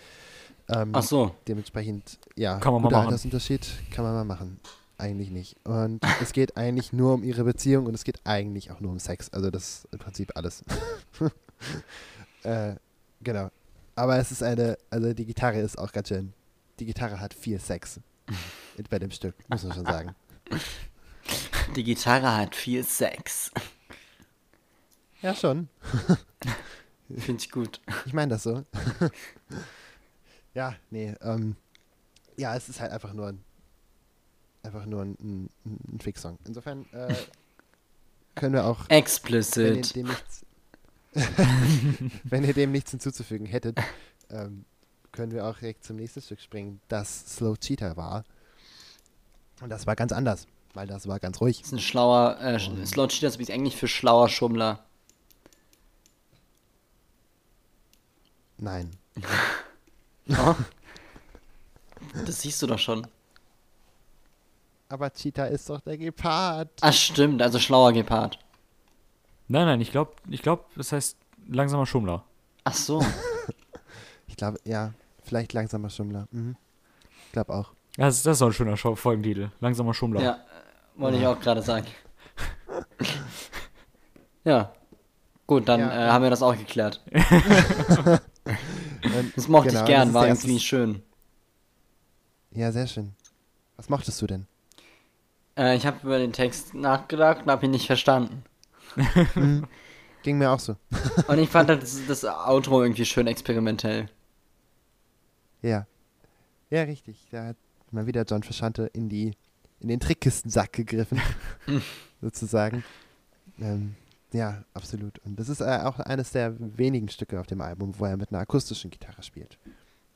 Ähm, Ach so. Dementsprechend, ja, Kann man mal guter machen. Altersunterschied kann man mal machen. Eigentlich nicht. Und es geht eigentlich nur um ihre Beziehung und es geht eigentlich auch nur um Sex. Also das ist im Prinzip alles. äh, genau. Aber es ist eine, also die Gitarre ist auch ganz schön. Die Gitarre hat viel Sex bei dem Stück, muss man schon sagen. Die Gitarre hat viel Sex. Ja, schon. Finde ich gut. Ich meine das so. ja, nee, ähm, ja, es ist halt einfach nur ein, einfach nur ein, ein, ein Fix-Song. Insofern äh, können wir auch, wenn ihr, Explicit. nichts, wenn ihr dem nichts hinzuzufügen hättet, ähm, können wir auch direkt zum nächsten Stück springen, das Slow Cheetah war. Und das war ganz anders, weil das war ganz ruhig. Das ist ein schlauer, äh, Slow Cheater ist übrigens Englisch für schlauer Schummler. Nein. Oh. Das siehst du doch schon. Aber Cheetah ist doch der Gepard. Ach stimmt, also schlauer Gepard. Nein, nein, ich glaube, ich glaub, das heißt langsamer Schummler. Ach so. Ich glaube, ja, vielleicht langsamer Schummler. Mhm. Ich glaube auch. Das, ist- das ist auch ein schöner Folgentitel. Langsamer Schummler. ja, wollte ich auch gerade sagen. Ja. Gut, dann Ja, äh, haben wir das auch geklärt. Das mochte genau, ich gern, war irgendwie schön. Ja, sehr schön. Was mochtest du denn? Äh, ich habe über den Text nachgedacht und habe ihn nicht verstanden. Ging mir auch so. Und ich fand das, das Outro irgendwie schön experimentell. Ja. Ja, richtig. Da hat mal wieder John Verschante in die in den Trickkistensack gegriffen, sozusagen. Ähm, ja, absolut. Und das ist äh, auch eines der wenigen Stücke auf dem Album, wo er mit einer akustischen Gitarre spielt.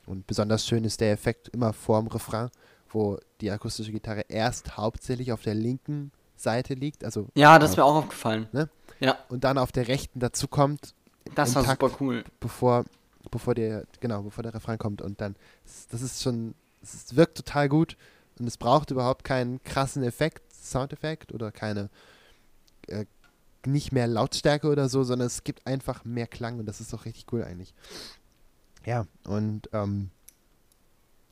Und besonders schön ist der Effekt immer vorm Refrain, wo die akustische Gitarre erst hauptsächlich auf der linken Seite liegt, also Ja, das ist mir auch aufgefallen. Ne? Ja, und dann auf der rechten dazukommt, das Im war Takt. super cool. bevor, bevor der, genau, bevor der Refrain kommt und dann, das ist schon, es wirkt total gut und es braucht überhaupt keinen krassen Effekt, Soundeffekt oder keine, äh, nicht mehr Lautstärke oder so, sondern es gibt einfach mehr Klang und das ist doch richtig cool eigentlich. Ja, und, ähm,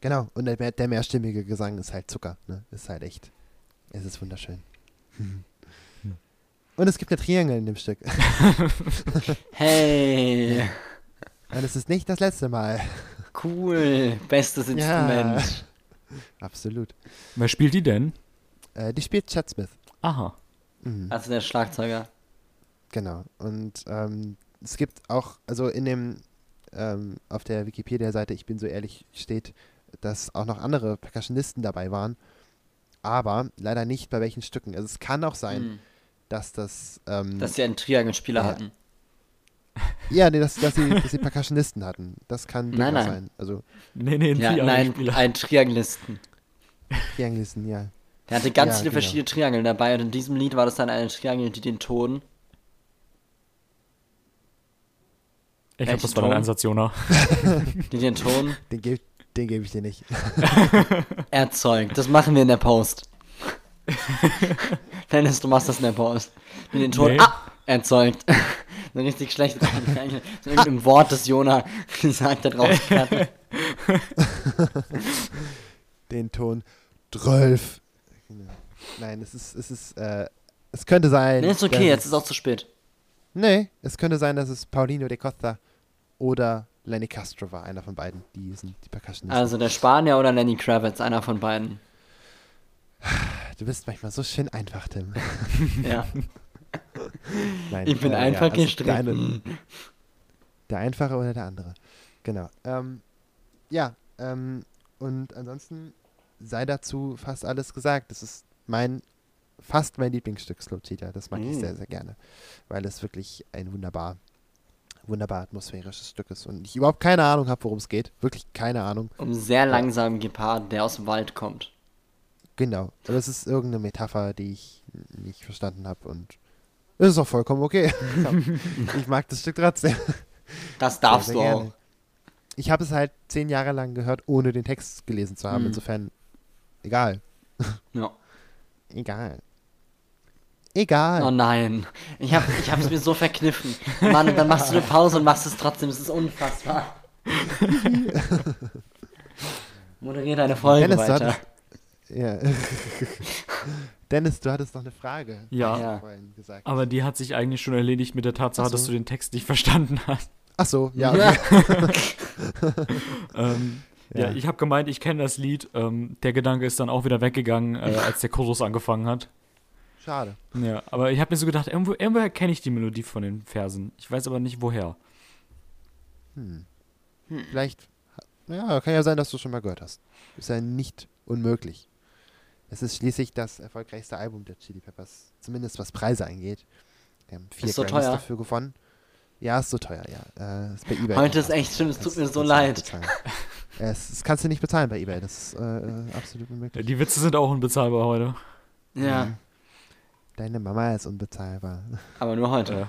genau, und der, der mehrstimmige Gesang ist halt Zucker, ne, ist halt echt, es ist wunderschön. Und es gibt eine Triangel in dem Stück. Hey. Und es ist nicht das letzte Mal. Cool. Bestes Instrument. Absolut. Wer spielt die denn? Äh, die spielt Chad Smith. Aha. Mhm. Also der Schlagzeuger. Genau. Und ähm, es gibt auch, also in dem, ähm, auf der Wikipedia-Seite, ich bin so ehrlich, steht, dass auch noch andere Percussionisten dabei waren. Aber leider nicht bei welchen Stücken. Also es kann auch sein, Hm. dass das. Ähm, Dass sie einen Triangelspieler Ja. hatten. Ja, nee, dass, dass, sie, dass sie Percussionisten hatten. Das kann Nein, nein. sein. Also Nee, nee, ein Ja, nein, ein Triangelisten. Triangelisten, ja. Der hatte ganz Ja, viele genau. verschiedene Triangel dabei und in diesem Lied war das dann eine Triangel, die den Ton. Ich glaube, das war dein Ton? Einsatz, Jona. Die den Ton Den gebe den geb ich dir nicht. erzeugt. Das machen wir in der Post. Dennis, du machst das in der Post. Die den Ton Nee. ah, erzeugt. So richtig schlecht. So irgendein Wort, das Jona gesagt hat, rausgekartet. Den Ton 12. Genau. Nein, es ist, es ist, äh, es könnte sein. Nee, ist okay, jetzt es- ist auch zu spät. Nee, es könnte sein, dass es Paulino de Costa oder Lenny Castro war, einer von beiden. Die sind die Percussionisten. Also der Spanier oder Lenny Kravitz, einer von beiden. du bist manchmal so schön einfach, Tim. Ja. Nein, Ich bin äh, einfach also gestrickt. Der, eine, der einfache oder der andere. Genau. Ähm, ja, ähm, und ansonsten sei dazu fast alles gesagt. Das ist mein, fast mein Lieblingsstück, Slow Cheetah. Das mag ich Mm. sehr, sehr gerne. Weil es wirklich ein wunderbar, wunderbar atmosphärisches Stück ist. Und ich überhaupt keine Ahnung habe, worum es geht. Wirklich keine Ahnung. Um sehr langsamen Gepard, der aus dem Wald kommt. Genau. Aber es ist irgendeine Metapher, die ich nicht verstanden habe. Und es ist auch vollkommen okay. ich mag das Stück trotzdem. Das darfst Sehr, du sehr auch. gerne. Ich habe es halt zehn Jahre lang gehört, ohne den Text gelesen zu haben. Mhm. Insofern, egal. Ja. Egal. Egal. Oh nein. Ich hab, ich hab's mir so verkniffen. Mann, und dann machst du eine Pause und machst es trotzdem. Es ist unfassbar. Moderier deine Folge Dennis, du weiter. hattest, ja. Dennis, du hattest noch eine Frage. Ja. Ja. Vorhin gesagt. Aber die hat sich eigentlich schon erledigt mit der Tatsache, Ach so. dass du den Text nicht verstanden hast. Ach so, ja. Okay. Ähm, ja. Ja. ich habe gemeint, ich kenne das Lied. Ähm, der Gedanke ist dann auch wieder weggegangen, äh, als der Chorus angefangen hat. Schade. Ja, aber ich habe mir so gedacht, irgendwo, irgendwoher kenne ich die Melodie von den Versen. Ich weiß aber nicht woher. Hm. Vielleicht, ja, kann ja sein, dass du schon mal gehört hast. Ist ja nicht unmöglich. Es ist schließlich das erfolgreichste Album der Chili Peppers, zumindest was Preise angeht. Die haben vier Ist so Grammys teuer? dafür gewonnen. Ja, ist so teuer, ja. Äh, ist bei eBay. Heute ist echt schlimm, es tut mir so leid. es, das kannst du nicht bezahlen bei eBay, das ist äh, äh, absolut unmöglich. Die Witze sind auch unbezahlbar heute. Ja, Mhm. Deine Mama ist unbezahlbar. aber nur heute. Äh,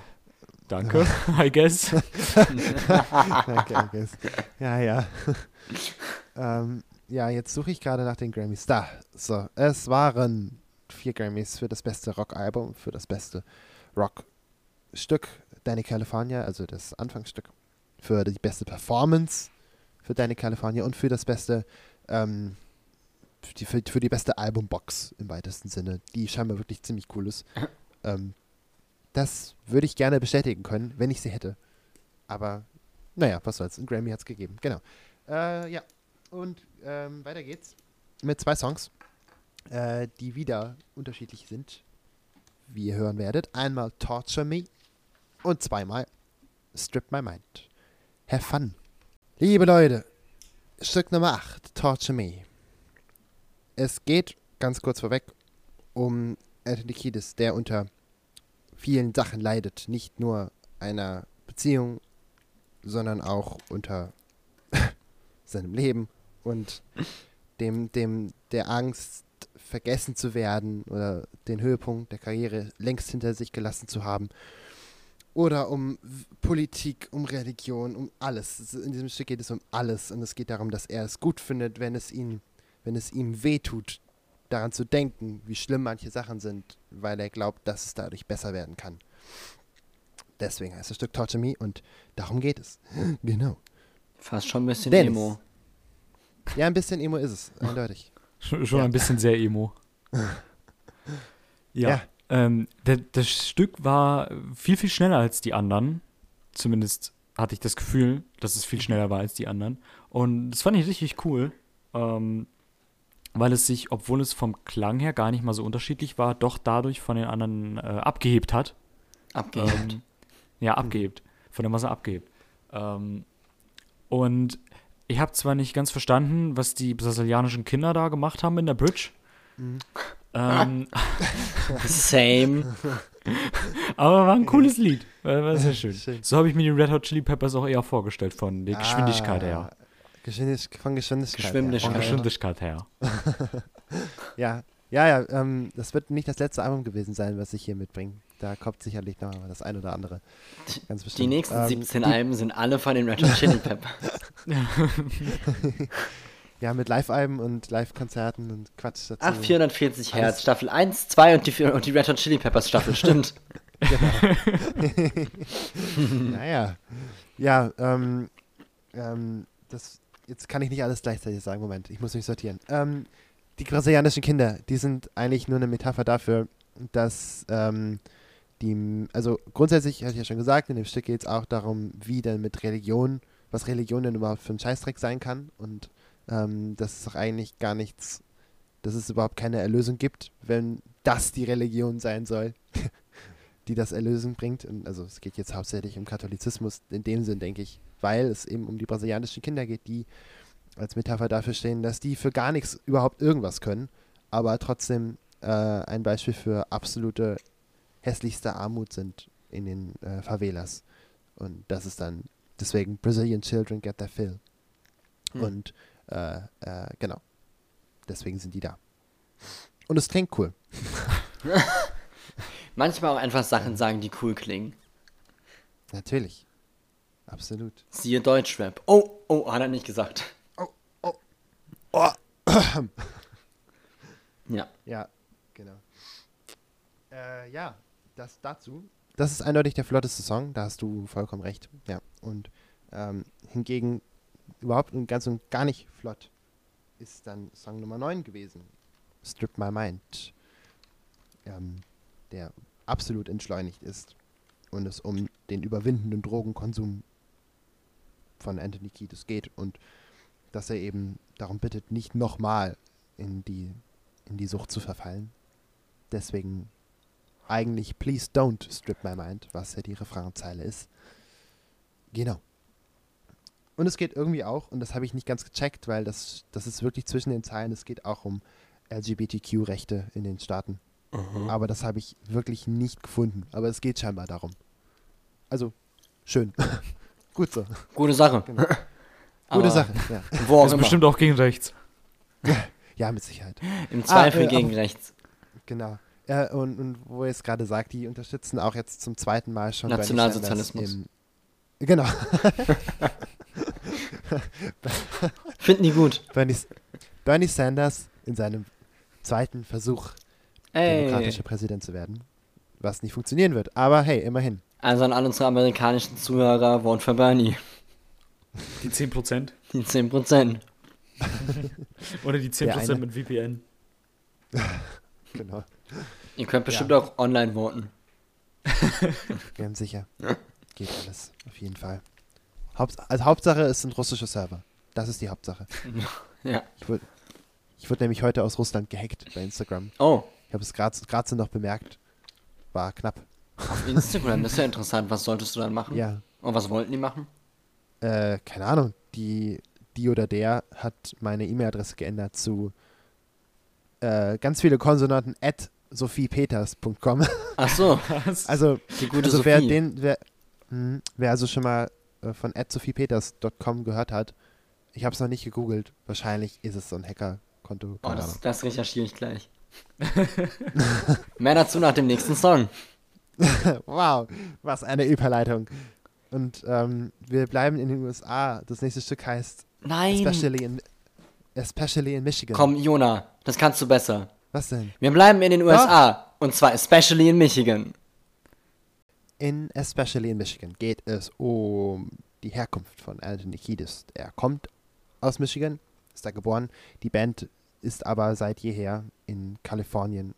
danke, I guess. Danke, I guess. Ja, ja. ähm, ja, jetzt suche ich gerade nach den Grammys. Da. So, es waren vier Grammys für das beste Rockalbum, für das beste Rockstück, Danny California, also das Anfangsstück, für die beste Performance für Danny California und für das beste, ähm, für die, für, für die beste Albumbox im weitesten Sinne, die scheinbar wirklich ziemlich cool ist. ähm, das würde ich gerne bestätigen können, wenn ich sie hätte. Aber naja, was soll's. Ein Grammy hat's gegeben. Genau. Äh, ja. Und ähm, weiter geht's mit zwei Songs, äh, die wieder unterschiedlich sind, wie ihr hören werdet. Einmal Torture Me und zweimal Strip My Mind. Have fun. Liebe Leute, Stück Nummer 8, Torture Me. Es geht, ganz kurz vorweg, um Anthony der unter vielen Sachen leidet. Nicht nur einer Beziehung, sondern auch unter seinem Leben und dem, dem, der Angst, vergessen zu werden oder den Höhepunkt der Karriere längst hinter sich gelassen zu haben. Oder um Politik, um Religion, um alles. Es- In diesem Stück geht es um alles und es geht darum, dass er es gut findet, wenn es ihn, wenn es ihm wehtut, daran zu denken, wie schlimm manche Sachen sind, weil er glaubt, dass es dadurch besser werden kann. Deswegen heißt das Stück Torture Me und darum geht es. Genau. Fast schon ein bisschen Dennis. Emo. Ja, ein bisschen Emo ist es, eindeutig. Schon, schon Ja. ein bisschen sehr emo. Ja. Ja. Ähm, der, das Stück war viel, viel schneller als die anderen. Zumindest hatte ich das Gefühl, dass es viel schneller war als die anderen. Und das fand ich richtig cool, ähm, weil es sich, obwohl es vom Klang her gar nicht mal so unterschiedlich war, doch dadurch von den anderen äh, abgehebt hat. Abgehebt. Ähm, ja, abgehebt. Von der Masse abgehebt. Ähm, und ich habe zwar nicht ganz verstanden, was die brasilianischen Kinder da gemacht haben in der Bridge. Ähm, Same. aber war ein cooles Lied. War, war sehr schön. Schön. So habe ich mir die Red Hot Chili Peppers auch eher vorgestellt, von der Geschwindigkeit Ah, her. Geschwindig von Geschwindigkeit. Geschwindigkeit. Von Her. Geschwindigkeit her. Ja, ja, ja. Ähm, das wird nicht das letzte Album gewesen sein, was ich hier mitbringe. Da kommt sicherlich noch das ein oder andere. Ganz bestimmt. Die nächsten Ähm, 17 Alben sind alle von den Red Hot Chili Peppers. Ja, mit Live-Alben und Live-Konzerten und Quatsch dazu. Ach, 440 Hertz, Alles- Staffel 1, 2 und die, und die Red Hot Chili Peppers Staffel, stimmt. Naja. Ja, ähm, ähm, das, jetzt kann ich nicht alles gleichzeitig sagen. Moment, ich muss mich sortieren. Ähm, die brasilianischen Kinder, die sind eigentlich nur eine Metapher dafür, dass ähm, die, also grundsätzlich, hatte ich ja schon gesagt, in dem Stück geht es auch darum, wie denn mit Religion, was Religion denn überhaupt für ein Scheißdreck sein kann und ähm, dass es doch eigentlich gar nichts, dass es überhaupt keine Erlösung gibt, wenn das die Religion sein soll, die das Erlösung bringt. Und also es geht jetzt hauptsächlich um Katholizismus in dem Sinn, denke ich, weil es eben um die brasilianischen Kinder geht, die als Metapher dafür stehen, dass die für gar nichts überhaupt irgendwas können, aber trotzdem äh, ein Beispiel für absolute hässlichste Armut sind in den äh, Favelas. Und das ist dann deswegen Brazilian Children get their fill. Hm. Und äh, äh, genau. Deswegen sind die da. Und es klingt cool. Manchmal auch einfach Sachen sagen, die cool klingen. Natürlich. Absolut. Siehe Deutschrap. Oh, oh, hat er nicht gesagt. Oh. Ja. Ja, genau. Äh, ja, das dazu. Das ist eindeutig der flotteste Song, da hast du vollkommen recht. Ja, und ähm, hingegen überhaupt und ganz und gar nicht flott ist dann Song Nummer 9 gewesen. Strip My Mind. Ähm, der absolut entschleunigt ist und es um den überwindenden Drogenkonsum von Anthony Kiedis geht und dass er eben darum bittet, nicht nochmal in die, in die Sucht zu verfallen. Deswegen eigentlich Please Don't Strip My Mind, was ja die Refrainzeile ist. Genau. Und es geht irgendwie auch, und das habe ich nicht ganz gecheckt, weil das, das ist wirklich zwischen den Zeilen, es geht auch um LGBTQ-Rechte in den Staaten. Aber das habe ich wirklich nicht gefunden. Aber es geht scheinbar darum. Also, schön. Gut so. Gute Sache. Genau. Gute Sache. Ja. Wo auch Ist immer. bestimmt auch gegen rechts. ja, mit Sicherheit. Im Zweifel Ah, äh, gegen aber- rechts. Genau. Ja, und, und wo ihr es gerade sagt, die unterstützen auch jetzt zum zweiten Mal schon Bernie Nationalsozialismus. Sanders Im, genau. Finden die gut. Bernie, Bernie Sanders in seinem zweiten Versuch, Ey. demokratischer Präsident zu werden. Was nicht funktionieren wird. Aber hey, immerhin. Also an all unsere amerikanischen Zuhörer, Vote für Bernie. Die 10%. Die 10%. Oder die 10% Der eine- mit VPN. Genau. Ihr könnt bestimmt Ja. auch online voten. Ganz sicher. Geht alles. Auf jeden Fall. Haupt, also Hauptsache, es sind russische Server. Das ist die Hauptsache. Ja. Ich wurde, ich wurde nämlich heute aus Russland gehackt bei Instagram. Oh, Ich habe es gerade so noch bemerkt. War knapp. auf Instagram, das ist ja interessant. Was solltest du dann machen? Ja. Und was wollten die machen? Äh, keine Ahnung. Die, die oder der hat meine E-Mail-Adresse geändert zu äh, ganz viele Konsonanten at sophiepeters.com. Ach so, Also, die gute also wer Sophie. den, wer, mh, wer also schon mal äh, von at sophiepeters.com gehört hat, ich habe es noch nicht gegoogelt. Wahrscheinlich ist es so ein Hacker-Konto. Oh, das, das recherchiere ich gleich. Mehr dazu nach dem nächsten Song. Wow, was eine Überleitung. Und ähm, wir bleiben in den USA. Das nächste Stück heißt Nein. Especially in, Especially in Michigan. Komm, Jona, das kannst du besser. Was denn? Wir bleiben in den USA. Und zwar especially in Michigan. In Especially in Michigan geht es um die Herkunft von Anthony Kiedis. Er kommt aus Michigan, ist da geboren. Die Band ist aber seit jeher in Kalifornien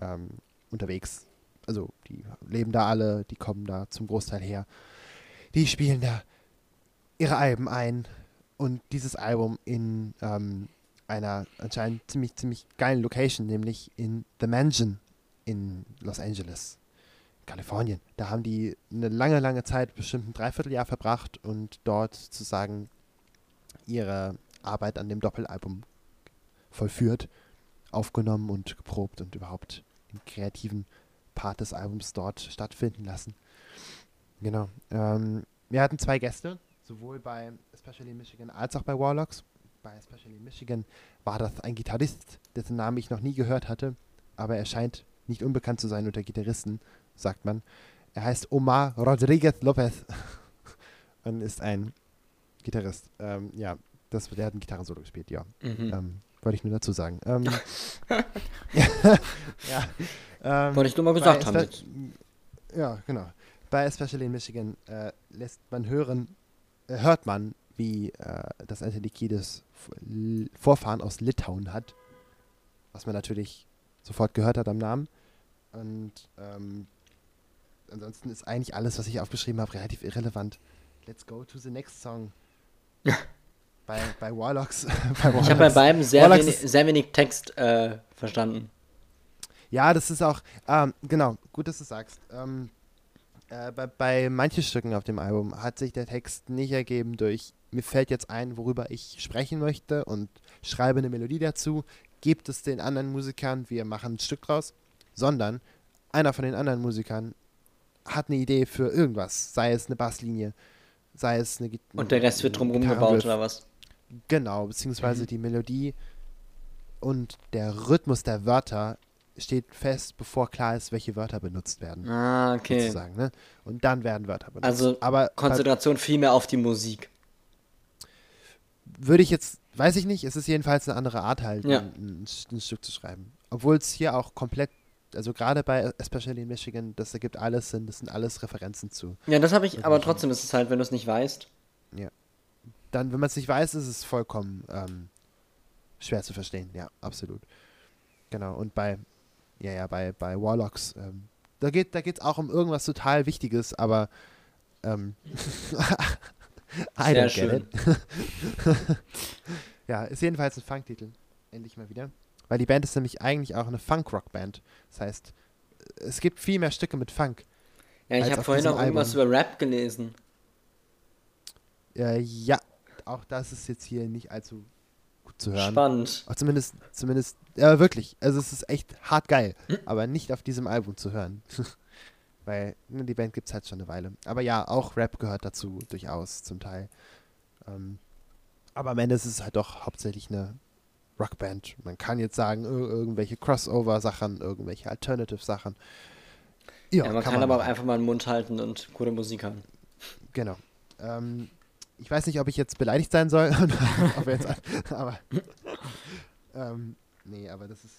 ähm, unterwegs. Also die leben da alle, die kommen da zum Großteil her. Die spielen da ihre Alben ein und dieses Album in ähm, einer anscheinend ziemlich, ziemlich geilen Location, nämlich in The Mansion in Los Angeles, Kalifornien. Da haben die eine lange, lange Zeit, bestimmt ein Dreivierteljahr verbracht und dort sozusagen ihre Arbeit an dem Doppelalbum vollführt, aufgenommen und geprobt und überhaupt den kreativen Part des Albums dort stattfinden lassen. Genau. Ähm, wir hatten zwei Gäste, sowohl bei Especially Michigan als auch bei Warlocks. Bei Especially Michigan war das ein Gitarrist, dessen Namen ich noch nie gehört hatte, aber er scheint nicht unbekannt zu sein unter Gitarristen, sagt man. Er heißt Omar Rodriguez Lopez und ist ein Gitarrist. Ähm, ja, das, der hat ein Gitarrensolo gespielt, ja. Mhm. Ähm, wollte ich nur dazu sagen. Ähm, ja, ähm, Wollte ich nur mal gesagt haben. Jetzt. Ja, genau. Bei Especially in Michigan äh, lässt man hören, äh, hört man, wie äh, das L- Vorfahren aus Litauen hat. Was man natürlich sofort gehört hat am Namen. Und ähm, ansonsten ist eigentlich alles, was ich aufgeschrieben habe, relativ irrelevant. Let's go to the next song. bei, bei Warlocks. bei Ich habe bei Warlocks- beiden sehr Warlocks wenig, sehr wenig Text äh, verstanden. Ja, das ist auch, ähm, genau, gut, dass du sagst. Ähm, äh, bei, bei manchen Stücken auf dem Album hat sich der Text nicht ergeben durch, mir fällt jetzt ein, worüber ich sprechen möchte und schreibe eine Melodie dazu, gebt es den anderen Musikern, wir machen ein Stück draus, sondern einer von den anderen Musikern hat eine Idee für irgendwas, sei es eine Basslinie, sei es eine Git- Und der Rest wird drumherum gebaut, oder was? Genau, beziehungsweise Mhm. die Melodie und der Rhythmus der Wörter steht fest, bevor klar ist, welche Wörter benutzt werden. Ah, okay. Sozusagen, ne? Und dann werden Wörter benutzt. Also Aber Konzentration viel mehr auf die Musik. würde ich jetzt, weiß ich nicht, es ist jedenfalls eine andere Art halt, Ja. ein, ein, Stück zu schreiben. Obwohl es hier auch komplett, also gerade bei Especially in Michigan, das ergibt alles Sinn, das sind alles Referenzen zu. Ja, das habe ich, aber trotzdem ist es halt, wenn du es nicht weißt. Dann, wenn man es nicht weiß, ist es vollkommen ähm, schwer zu verstehen, ja, absolut. Genau, und bei, ja, ja, bei, bei Warlocks, ähm, da geht da geht's auch um irgendwas total Wichtiges, aber ähm, I Sehr don't schön. ja, ist jedenfalls ein Funktitel. Endlich mal wieder. Weil die Band ist nämlich eigentlich auch eine Funk-Rock-Band. Das heißt, es gibt viel mehr Stücke mit Funk. Ja, ich habe vorhin noch irgendwas über Rap gelesen. Äh, ja, auch das ist jetzt hier nicht allzu zu hören. Spannend. Auch zumindest, zumindest, ja, wirklich. Also es ist echt hart geil, Hm? aber nicht auf diesem Album zu hören. Weil ne, die Band gibt es halt schon eine Weile. Aber ja, auch Rap gehört dazu, durchaus zum Teil. Ähm, aber am Ende ist es halt doch hauptsächlich eine Rockband. Man kann jetzt sagen, ir irgendwelche Crossover-Sachen, irgendwelche Alternative-Sachen. Ja, man kann, aber auch einfach mal den Mund halten und gute Musik hören. Genau. Ähm, ich weiß nicht, ob ich jetzt beleidigt sein soll. jetzt, aber. ähm, nee, aber das ist.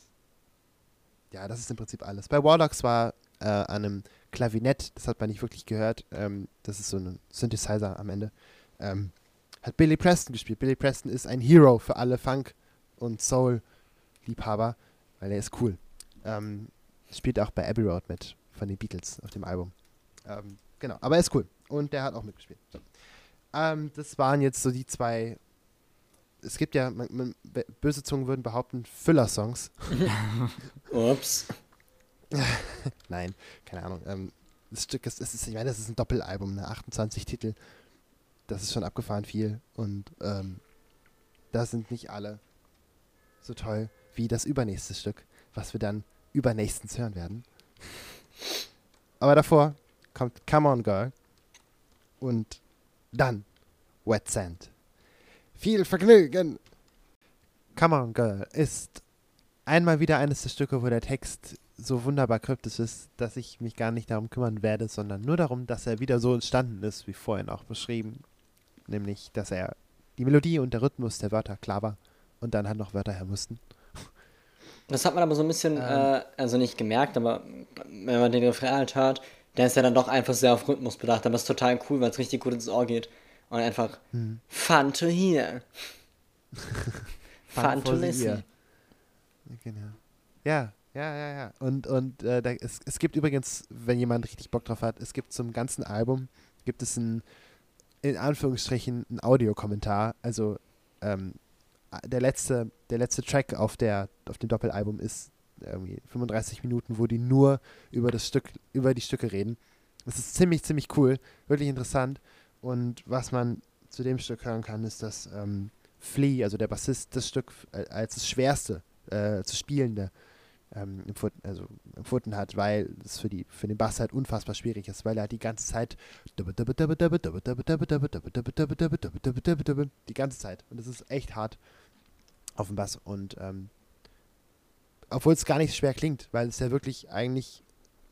Ja, das ist im Prinzip alles. Bei Warlocks war äh, an einem Klavinett, das hat man nicht wirklich gehört. Ähm, das ist so ein Synthesizer am Ende. Ähm, hat Billy Preston gespielt. Billy Preston ist ein Hero für alle Funk- und Soul-Liebhaber, weil er ist cool. Ähm, spielt auch bei Abbey Road mit von den Beatles auf dem Album. Ähm, genau, aber er ist cool. Und der hat auch mitgespielt. So. Ähm, das waren jetzt so die zwei. Es gibt ja, man, man, böse Zungen würden behaupten, Füller-Songs. Ups. Nein, keine Ahnung. Ähm, das Stück ist, ist, ich meine, das ist ein Doppelalbum, ne? 28 Titel. Das ist schon abgefahren viel. Und ähm, da sind nicht alle so toll wie das übernächste Stück, was wir dann übernächstens hören werden. Aber davor kommt Come On Girl und dann Wet Sand. Viel Vergnügen! Come On Girl ist einmal wieder eines der Stücke, wo der Text so wunderbar kryptisch ist, dass ich mich gar nicht darum kümmern werde, sondern nur darum, dass er wieder so entstanden ist, wie vorhin auch beschrieben. Nämlich, dass er die Melodie und der Rhythmus der Wörter klar war und dann halt noch Wörter her mussten. Das hat man aber so ein bisschen, Ähm. äh, also nicht gemerkt, aber wenn man den Refrain halt hört, der ist ja dann doch einfach sehr auf Rhythmus bedacht, aber ist total cool, weil es richtig gut ins Ohr geht. Und einfach Hm. fun to hear. fun to for the listen. Genau. Ja, ja, ja, ja. Und, und äh, da, es, es gibt übrigens, wenn jemand richtig Bock drauf hat, es gibt zum ganzen Album, gibt es ein in Anführungsstrichen ein Audiokommentar. Also ähm, der letzte, der letzte Track auf der auf dem Doppelalbum ist irgendwie 35 Minuten, wo die nur über das Stück, über die Stücke reden. Das ist ziemlich, ziemlich cool, wirklich interessant. Und was man zu dem Stück hören kann, ist, dass ähm, Flea, also der Bassist, das Stück äh, als das schwerste äh, zu spielende ähm, empfunden, also empfunden hat, weil es für, die, für den Bass halt unfassbar schwierig ist, weil er die ganze Zeit die ganze Zeit und das ist echt hart auf dem Bass und ähm, obwohl es gar nicht schwer klingt, weil es ja wirklich eigentlich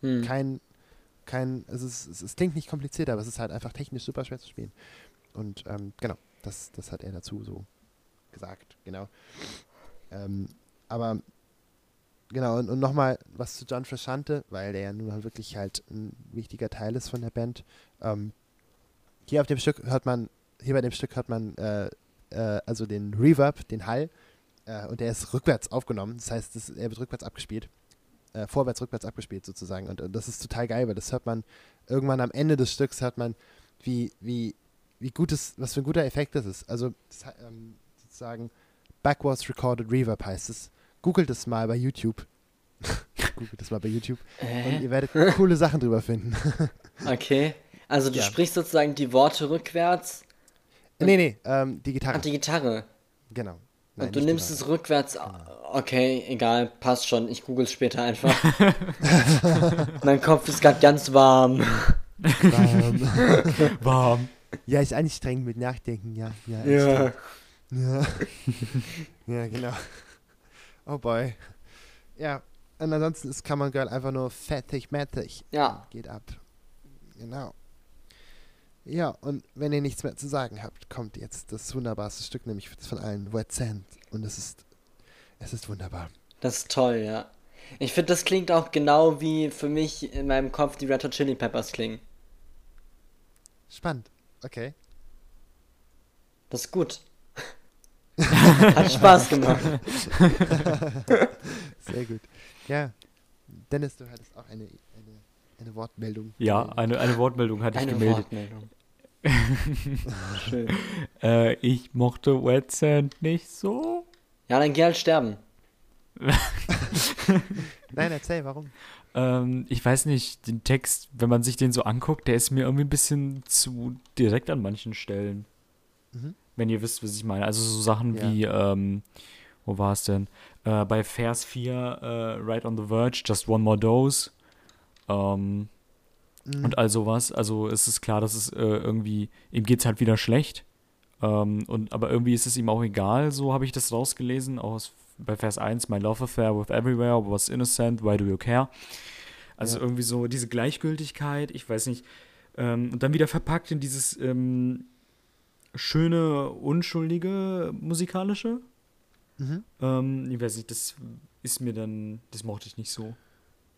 Hm. kein, kein, es, ist, es, es klingt nicht kompliziert, aber es ist halt einfach technisch super schwer zu spielen. Und ähm, genau, das, das hat er dazu so gesagt, genau. Ähm, aber genau, und, und nochmal was zu John Frusciante, weil der ja nun halt wirklich halt ein wichtiger Teil ist von der Band. Ähm, hier auf dem Stück hört man, hier bei dem Stück hört man äh, äh, also den Reverb, den Hall, äh, und der ist rückwärts aufgenommen. Das heißt, das, er wird rückwärts abgespielt. Äh, vorwärts, rückwärts abgespielt sozusagen. Und, und das ist total geil, weil das hört man irgendwann am Ende des Stücks, hört man, wie, wie, wie gut es, was für ein guter Effekt das ist. Also das, he- ähm, sozusagen Backwards Recorded Reverb heißt es. Googelt es mal bei YouTube. Googelt es mal bei YouTube. Und Äh, ihr werdet coole Sachen drüber finden. okay. Also du Ja. sprichst sozusagen die Worte rückwärts nee, nee, ähm, die Gitarre. an die Gitarre. genau. Nein, Und du nimmst Gitarre. es rückwärts. Okay, egal, passt schon. Ich google später einfach. mein Kopf ist gerade ganz warm. Ähm, Warm. ja, ist anstrengend mit Nachdenken, ja. Ja, Ja. Ja. ja, genau. Oh boy. Ja, und ansonsten ist Come On Girl einfach nur fettig, mattig. Ja. Geht ab. Genau. Ja, und wenn ihr nichts mehr zu sagen habt, kommt jetzt das wunderbarste Stück, nämlich von allen, Wet Sand. Und es ist, es ist wunderbar. Das ist toll, ja. Ich finde, das klingt auch genau wie für mich in meinem Kopf die Red Hot Chili Peppers klingen. Spannend. Okay. Das ist gut. Hat Spaß gemacht. Sehr gut. Ja. Dennis, du hattest auch eine, eine, Wortmeldung. Ja, eine, eine Wortmeldung hatte ich Eine gemeldet. Wortmeldung. Schön. Äh, ich mochte Wet Sand nicht so. Ja, dann geh halt sterben. Nein, erzähl, warum? Ähm, ich weiß nicht, den Text, wenn man sich den so anguckt, der ist mir irgendwie ein bisschen zu direkt an manchen Stellen. Mhm. Wenn ihr wisst, was ich meine. Also so Sachen Ja. wie, ähm, wo war es denn? Äh, bei Vers 4, äh, Right on the Verge, Just One More Dose. Ähm, Mhm. und all sowas. Also es ist klar, dass es äh, irgendwie, ihm geht's halt wieder schlecht. Ähm, und, aber irgendwie ist es ihm auch egal, so habe ich das rausgelesen, aus, bei Vers 1, My love affair with everywhere was innocent, why do you care? Also Ja. irgendwie so diese Gleichgültigkeit, ich weiß nicht. Ähm, und dann wieder verpackt in dieses ähm, schöne, unschuldige musikalische. Mhm. Ähm, ich weiß nicht, das ist mir dann, das mochte ich nicht so.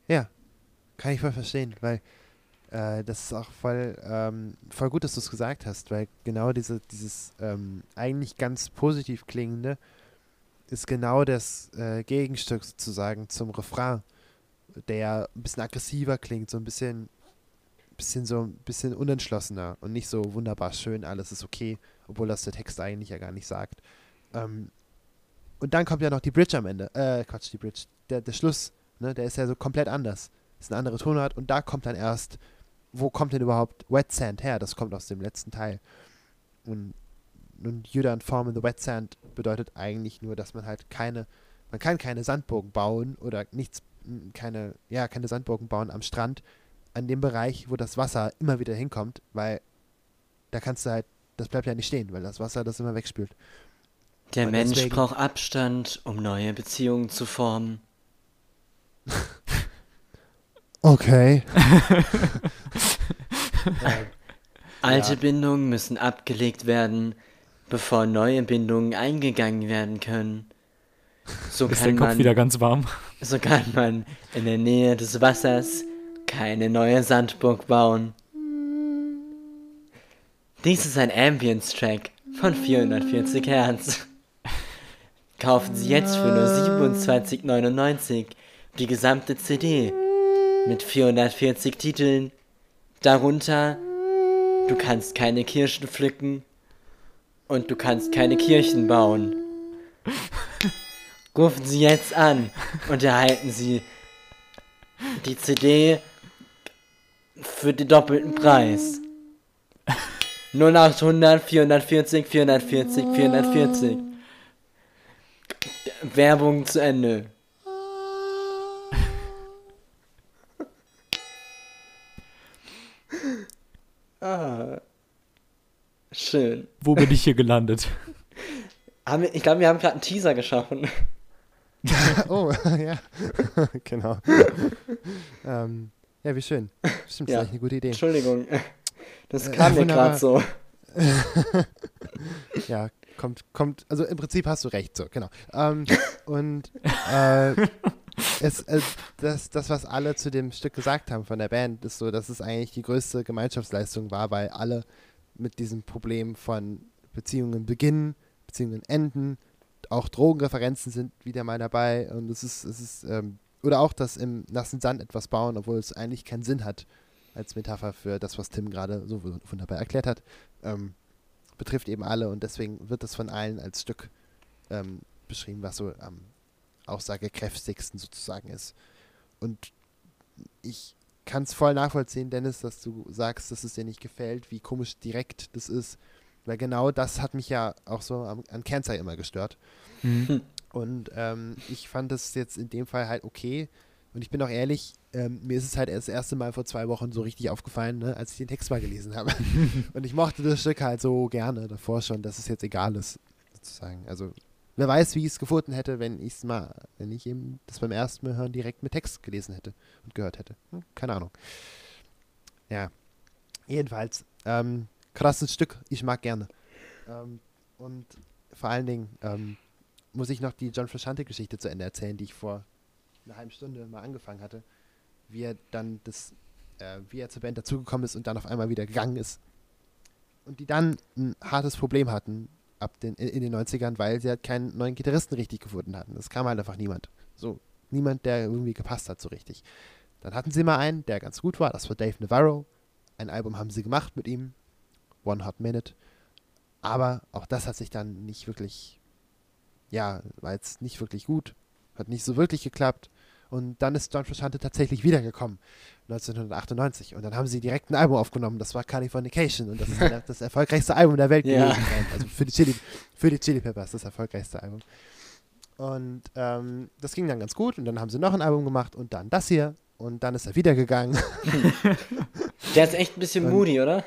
Ja, kann ich voll verstehen, weil äh, das ist auch voll, ähm, voll gut, dass du es gesagt hast, weil genau diese, dieses ähm, eigentlich ganz positiv klingende ist genau das äh, Gegenstück sozusagen zum Refrain, der ein bisschen aggressiver klingt, so ein bisschen, bisschen so ein bisschen unentschlossener und nicht so wunderbar schön, alles ist okay, obwohl das der Text eigentlich ja gar nicht sagt. Ähm, und dann kommt ja noch die Bridge am Ende, äh, Quatsch, die Bridge, der, der Schluss, ne, der ist ja so komplett anders. Ist eine andere Tonart und da kommt dann erst, wo kommt denn überhaupt Wet Sand her? Das kommt aus dem letzten Teil. Und, und You Don't Form in the Wet Sand bedeutet eigentlich nur, dass man halt keine, man kann keine Sandburgen bauen oder nichts, keine, ja, keine Sandburgen bauen am Strand, an dem Bereich, wo das Wasser immer wieder hinkommt, weil da kannst du halt, das bleibt ja nicht stehen, weil das Wasser das immer wegspült. Der Und Mensch deswegen- braucht Abstand, um neue Beziehungen zu formen. Okay. Alte Ja. Bindungen müssen abgelegt werden, bevor neue Bindungen eingegangen werden können. So Ist kann der Kopf man, wieder ganz warm? so kann man in der Nähe des Wassers keine neue Sandburg bauen. Dies ist ein Ambience-Track von 440 Hertz. Kaufen Sie jetzt für nur 27,99 die gesamte CD mit 440 Titeln, darunter Du kannst keine Kirschen pflücken und du kannst keine Kirchen bauen. Rufen Sie jetzt an und erhalten Sie die CD für den doppelten Preis. 0800 440 440 440. Werbung zu Ende. Ah. Schön. Wo bin ich hier gelandet? Ich glaube, wir haben gerade einen Teaser geschaffen. oh, ja. genau. ähm, ja, wie schön. Stimmt, das Ja. ist eigentlich eine gute Idee. Entschuldigung. Das Äh, kam mir gerade so. Ja, kommt, kommt, also im Prinzip hast du recht, so, genau. Ähm, und äh, es, äh, das, das, was alle zu dem Stück gesagt haben von der Band, ist so, dass es eigentlich die größte Gemeinschaftsleistung war, weil alle mit diesem Problem von Beziehungen beginnen, Beziehungen enden, auch Drogenreferenzen sind wieder mal dabei und es ist, es ist, ähm, oder auch das im nassen Sand etwas bauen, obwohl es eigentlich keinen Sinn hat, als Metapher für das, was Tim gerade so wunderbar erklärt hat. Ähm, betrifft eben alle und deswegen wird das von allen als Stück ähm, beschrieben, was so am aussagekräftigsten sozusagen ist. Und ich kann es voll nachvollziehen, Dennis, dass du sagst, dass es dir nicht gefällt, wie komisch direkt das ist, weil genau das hat mich ja auch so am, an Kernzeit immer gestört. Mhm. Und ähm, ich fand das jetzt in dem Fall halt okay. Und ich bin auch ehrlich, ähm, mir ist es halt erst das erste Mal vor zwei Wochen so richtig aufgefallen, ne, als ich den Text mal gelesen habe. und ich mochte das Stück halt so gerne davor schon, dass es jetzt egal ist, sozusagen. Also, wer weiß, wie ich es gefunden hätte, wenn ich es mal, wenn ich eben das beim ersten Mal hören direkt mit Text gelesen hätte und gehört hätte. Hm, keine Ahnung. Ja. Jedenfalls, ähm, krasses Stück, ich mag gerne. Ähm, und vor allen Dingen, ähm, muss ich noch die John Frusciante-Geschichte zu Ende erzählen, die ich vor einer halben Stunde mal angefangen hatte. Wie er dann das, äh, wie er zur Band dazugekommen ist und dann auf einmal wieder gegangen ist. Und die dann ein hartes Problem hatten ab den, in, den 90ern, weil sie halt keinen neuen Gitarristen richtig gefunden hatten. Es kam halt einfach niemand. So, niemand, der irgendwie gepasst hat so richtig. Dann hatten sie mal einen, der ganz gut war, das war Dave Navarro. Ein Album haben sie gemacht mit ihm, One Hot Minute. Aber auch das hat sich dann nicht wirklich ja, war jetzt nicht wirklich gut, hat nicht so wirklich geklappt. Und dann ist John Frusciante tatsächlich wiedergekommen, 1998. Und dann haben sie direkt ein Album aufgenommen, das war Californication. Und das ist das erfolgreichste Album der Welt Ja. gewesen. Also für die, Chili, für die Chili Peppers das erfolgreichste Album. Und ähm, das ging dann ganz gut. Und dann haben sie noch ein Album gemacht und dann das hier. Und dann ist er wiedergegangen. Der ist echt ein bisschen Und- moody, oder?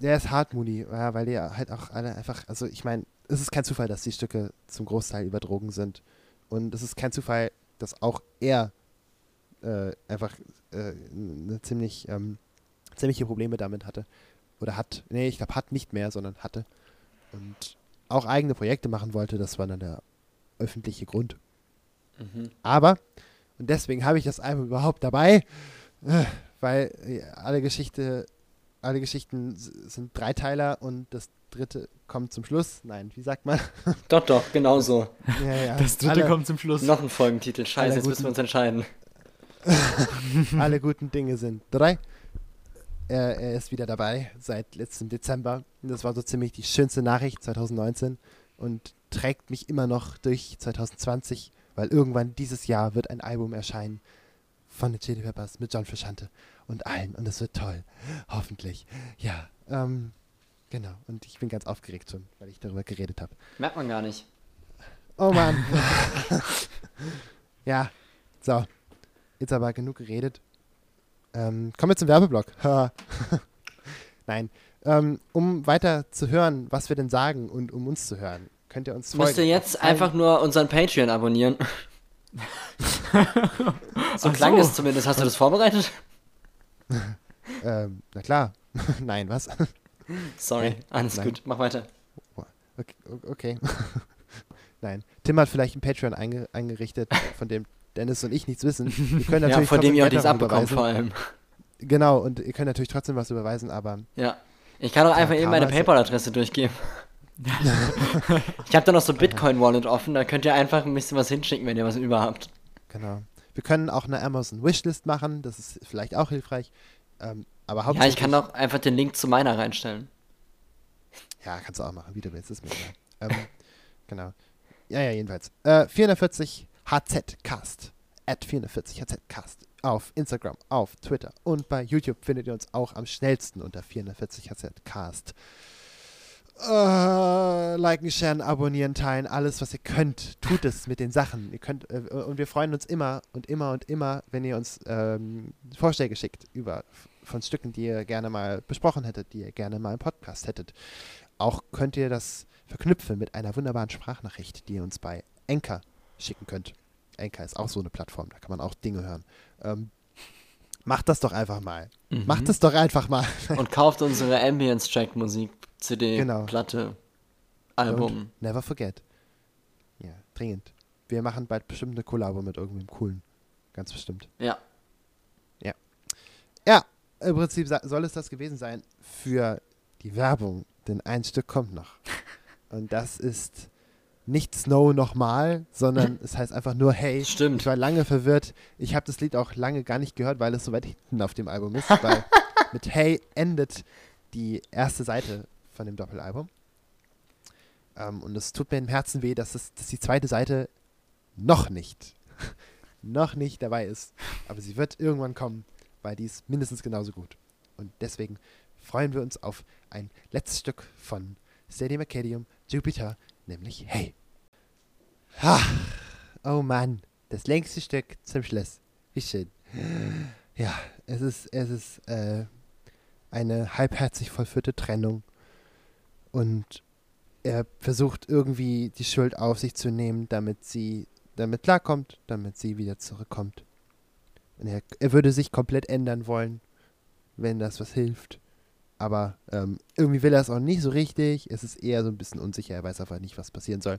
Der ist hart, Moody, ja, weil die halt auch alle einfach, also ich meine, es ist kein Zufall, dass die Stücke zum Großteil über Drogen sind. Und es ist kein Zufall, dass auch er äh, einfach äh, eine ziemlich, ähm, ziemliche Probleme damit hatte. Oder hat. Nee, ich glaube, hat nicht mehr, sondern hatte. Und auch eigene Projekte machen wollte, das war dann der öffentliche Grund. Mhm. Aber, und deswegen habe ich das Album überhaupt dabei, äh, weil äh, alle Geschichte, alle Geschichten sind Dreiteiler und das dritte kommt zum Schluss. Nein, wie sagt man? Doch, doch, genau so. Ja, ja. Das dritte alle, kommt zum Schluss. Noch ein Folgentitel. Scheiße, jetzt müssen wir uns entscheiden. alle guten Dinge sind drei. Er, er ist wieder dabei seit letztem Dezember. Das war so ziemlich die schönste Nachricht 2019 und trägt mich immer noch durch 2020, weil irgendwann dieses Jahr wird ein Album erscheinen von den Chili Peppers mit John Frusciante und allen und es wird toll. Hoffentlich. Ja, ähm, genau. Und ich bin ganz aufgeregt schon, weil ich darüber geredet habe. Merkt man gar nicht. Oh Mann. ja, so. Jetzt aber genug geredet. Ähm, kommen wir zum Werbeblock. Nein. Ähm, um weiter zu hören, was wir denn sagen und um uns zu hören, könnt ihr uns folgen. Müsst ihr jetzt einfach nur unseren Patreon abonnieren. so Ach klang so. es zumindest. Hast du das vorbereitet? Ähm, na klar. Nein, was? Sorry, alles nein. gut. Mach weiter. Okay. okay. Nein. Tim hat vielleicht ein Patreon einge eingerichtet, von dem Dennis und ich nichts wissen. Wir können Ja, natürlich von dem ihr auch nichts abbekommt vor allem. Genau, und ihr könnt natürlich trotzdem was überweisen, aber Ja. Ich kann auch einfach eben meine PayPal-Adresse durchgeben. ich habe da noch so ein Bitcoin-Wallet offen, da könnt ihr einfach ein bisschen was hinschicken, wenn ihr was über habt. Genau. Wir können auch eine Amazon Wishlist machen, das ist vielleicht auch hilfreich. Ähm, Aber Ja, ich kann doch einfach den Link zu meiner reinstellen. Ja, kannst du auch machen, wie du willst, ist mir egal. ähm, genau. Ja, ja, jedenfalls. Äh, 440 HZ Cast. At 440 HZ Cast. Auf Instagram, auf Twitter und bei YouTube findet ihr uns auch am schnellsten unter 440 HZ Cast. Äh, liken, sharen, abonnieren, teilen, alles, was ihr könnt. Tut es mit den Sachen. Ihr könnt, äh, und wir freuen uns immer und immer und immer, wenn ihr uns ähm, Vorschläge schickt über von Stücken, die ihr gerne mal besprochen hättet, die ihr gerne mal im Podcast hättet. Auch könnt ihr das verknüpfen mit einer wunderbaren Sprachnachricht, die ihr uns bei Enker schicken könnt. Enker ist auch so eine Plattform, da kann man auch Dinge hören. Ähm, macht das doch einfach mal. Mhm. Macht es doch einfach mal. Und kauft unsere Ambience-Track-Musik, CD, Genau. Platte, Album. Und never forget. Ja, dringend. Wir machen bald bestimmt eine Kollabo mit irgendwem coolen. Ganz bestimmt. Ja. Ja, im Prinzip soll es das gewesen sein für die Werbung, denn ein Stück kommt noch. Und das ist nicht Snow nochmal, sondern es heißt einfach nur Hey. Stimmt. Ich war lange verwirrt. Ich habe das Lied auch lange gar nicht gehört, weil es so weit hinten auf dem Album ist. Weil mit Hey endet die erste Seite von dem Doppelalbum. Ähm, und es tut mir im Herzen weh, dass, es, dass die zweite Seite noch nicht, noch nicht dabei ist. Aber sie wird irgendwann kommen, weil die ist mindestens genauso gut. Und deswegen freuen wir uns auf ein letztes Stück von Stadium Acadium Jupiter, nämlich Hey. Ha, oh Mann, das längste Stück zum Schluss. Wie schön. Ja, es ist, es ist äh, eine halbherzig vollführte Trennung. Und er versucht irgendwie die Schuld auf sich zu nehmen, damit sie damit klarkommt, damit sie wieder zurückkommt. Er, er würde sich komplett ändern wollen, wenn das was hilft. Aber ähm, irgendwie will er es auch nicht so richtig. Es ist eher so ein bisschen unsicher. Er weiß einfach nicht, was passieren soll.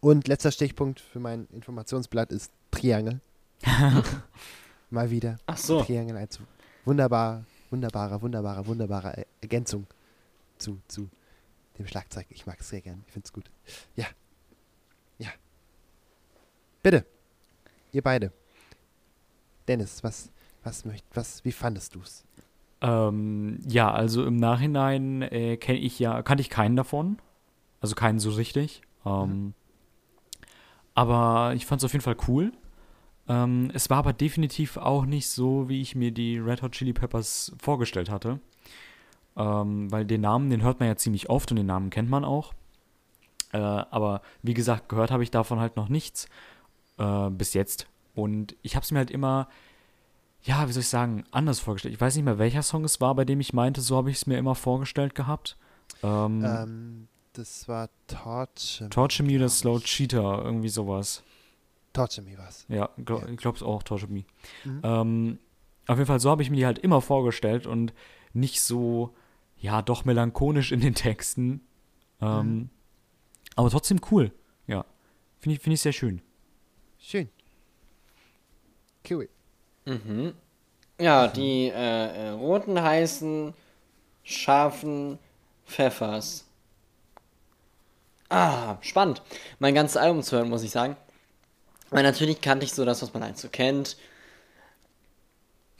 Und letzter Stichpunkt für mein Informationsblatt ist Triangel. Mal wieder. Ach so. Triangel als wunderbar, wunderbare, wunderbare, wunderbare Er- Ergänzung zu, zu dem Schlagzeug. Ich mag es sehr gern. Ich finde es gut. Ja. Ja. Bitte. Ihr beide. Dennis, was, was möcht, was, wie fandest du es? Ähm, ja, also im Nachhinein äh, kenne ich ja, kannte ich keinen davon. Also keinen so richtig. Ähm, Aber ich fand es auf jeden Fall cool. Ähm, es war aber definitiv auch nicht so, wie ich mir die Red Hot Chili Peppers vorgestellt hatte. Ähm, weil den Namen, den hört man ja ziemlich oft und den Namen kennt man auch. Äh, aber wie gesagt, gehört habe ich davon halt noch nichts äh, bis jetzt. Und ich habe es mir halt immer, ja, wie soll ich sagen, anders vorgestellt. Ich weiß nicht mehr, welcher Song es war, bei dem ich meinte, so habe ich es mir immer vorgestellt gehabt. Ähm, Ähm, das war Torture. Torture Me oder Slow. Cheater, irgendwie sowas. Torture Me was. Ja, glaub, Ja. ich glaube es auch, Torture Me. Mhm. Ähm, auf jeden Fall, so habe ich mir die halt immer vorgestellt und nicht so, ja, doch melancholisch in den Texten. Ähm, Mhm. Aber trotzdem cool. Ja. Finde ich, find ich sehr schön. Schön. Cool. Mhm. Ja, die äh, äh, roten heißen scharfen Pfeffers. Ah, spannend. Mein ganzes Album zu hören, muss ich sagen. Weil natürlich kannte ich so das, was man halt so kennt.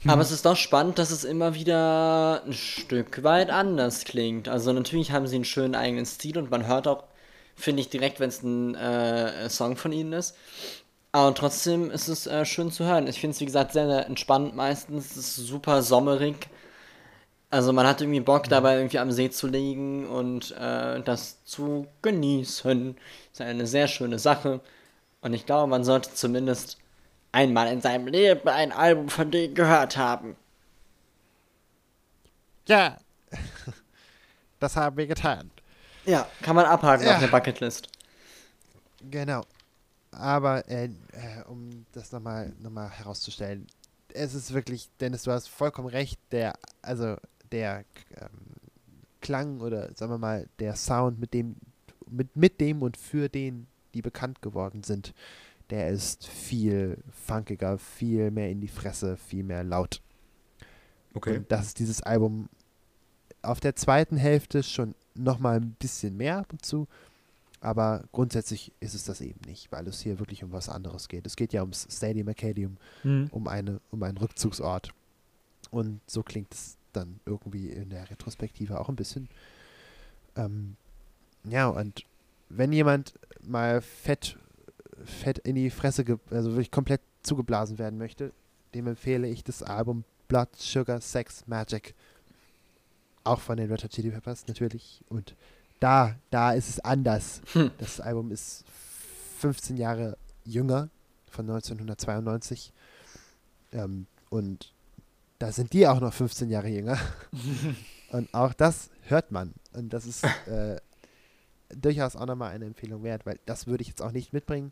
Aber es ist doch spannend, dass es immer wieder ein Stück weit anders klingt. Also natürlich haben sie einen schönen eigenen Stil und man hört auch, finde ich, direkt, wenn es ein äh, Song von ihnen ist. Aber trotzdem ist es äh, schön zu hören. Ich finde es, wie gesagt, sehr, sehr entspannt meistens. Es ist super sommerig. Also man hat irgendwie Bock, dabei irgendwie am See zu liegen und äh, das zu genießen. Ist eine sehr schöne Sache. Und ich glaube, man sollte zumindest einmal in seinem Leben ein Album von denen gehört haben. Ja. Das haben wir getan. Ja, kann man abhaken Ja. auf der Bucketlist. Genau. Aber äh, äh, um das nochmal noch mal herauszustellen, es ist wirklich, Dennis, du hast vollkommen recht, der, also der ähm, Klang oder sagen wir mal, der Sound, mit dem, mit, mit dem und für den, die bekannt geworden sind, der ist viel funkiger, viel mehr in die Fresse, viel mehr laut. Und das ist dieses Album auf der zweiten Hälfte schon nochmal ein bisschen mehr ab und zu. Aber grundsätzlich ist es das eben nicht, weil es hier wirklich um was anderes geht. Es geht ja ums Stadium Acadium, Mhm. um, eine, um einen Rückzugsort. Und so klingt es dann irgendwie in der Retrospektive auch ein bisschen. Ähm, ja, und wenn jemand mal fett, fett in die Fresse, also wirklich komplett zugeblasen werden möchte, dem empfehle ich das Album Blood, Sugar, Sex, Magic. Auch von den Red Hot Chili Peppers natürlich. Und da, da ist es anders. Hm. Das Album ist 15 Jahre jünger, von 1992. Ähm, und da sind die auch noch 15 Jahre jünger. und auch das hört man. Und das ist äh, durchaus auch nochmal eine Empfehlung wert, weil das würde ich jetzt auch nicht mitbringen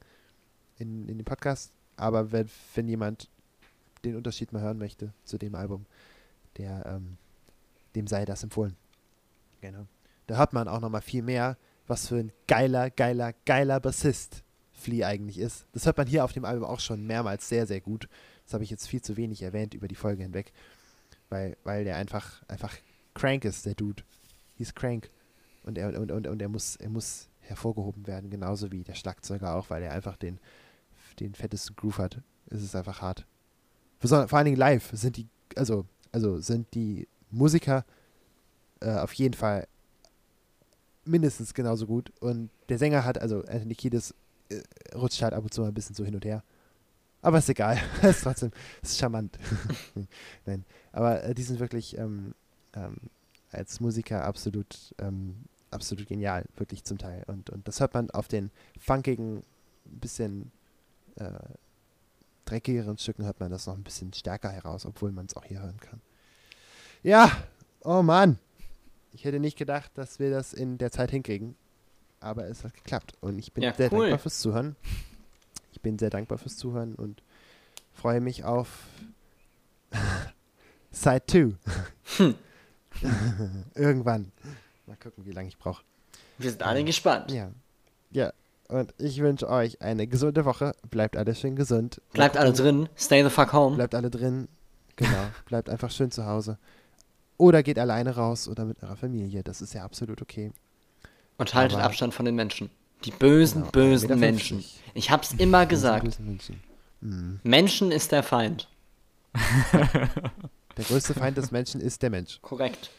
in, in den Podcast. Aber wenn, wenn jemand den Unterschied mal hören möchte zu dem Album, der, ähm, dem sei das empfohlen. Genau. Da hört man auch nochmal viel mehr, was für ein geiler, geiler, geiler Bassist Flea eigentlich ist. Das hört man hier auf dem Album auch schon mehrmals sehr, sehr gut. Das habe ich jetzt viel zu wenig erwähnt über die Folge hinweg, weil, weil der einfach, einfach crank ist, der Dude. He's crank. Und er, und, und, und er, muss, er muss hervorgehoben werden, genauso wie der Schlagzeuger auch, weil er einfach den, den fettesten Groove hat. Es ist einfach hart. Vor allen Dingen live sind die, also, also sind die Musiker äh, auf jeden Fall mindestens genauso gut. Und der Sänger hat, also Anthony Kiedis, äh, rutscht halt ab und zu mal ein bisschen so hin und her. Aber ist egal. ist trotzdem ist charmant. Nein. Aber äh, die sind wirklich ähm, ähm, als Musiker absolut, ähm, absolut genial, wirklich zum Teil. Und, und das hört man auf den funkigen, bisschen äh, dreckigeren Stücken hört man das noch ein bisschen stärker heraus, obwohl man es auch hier hören kann. Ja, oh Mann. Ich hätte nicht gedacht, dass wir das in der Zeit hinkriegen. Aber es hat geklappt. Und ich bin Ja, sehr cool. dankbar fürs Zuhören. Ich bin sehr dankbar fürs Zuhören und freue mich auf Side 2. Hm. Irgendwann. Mal gucken, wie lange ich brauche. Wir sind alle gespannt. Ja. Ja. Und ich wünsche euch eine gesunde Woche. Bleibt alle schön gesund. Bleibt alle drin. Stay the fuck home. Bleibt alle drin. Genau. Bleibt einfach schön zu Hause. Oder geht alleine raus oder mit eurer Familie. Das ist ja absolut okay. Und haltet Aber- Abstand von den Menschen. Die bösen, Genau, bösen 1,50 Menschen. Ich hab's immer gesagt. Menschen. Mhm. Menschen ist der Feind. Der größte Feind des Menschen ist der Mensch. Korrekt.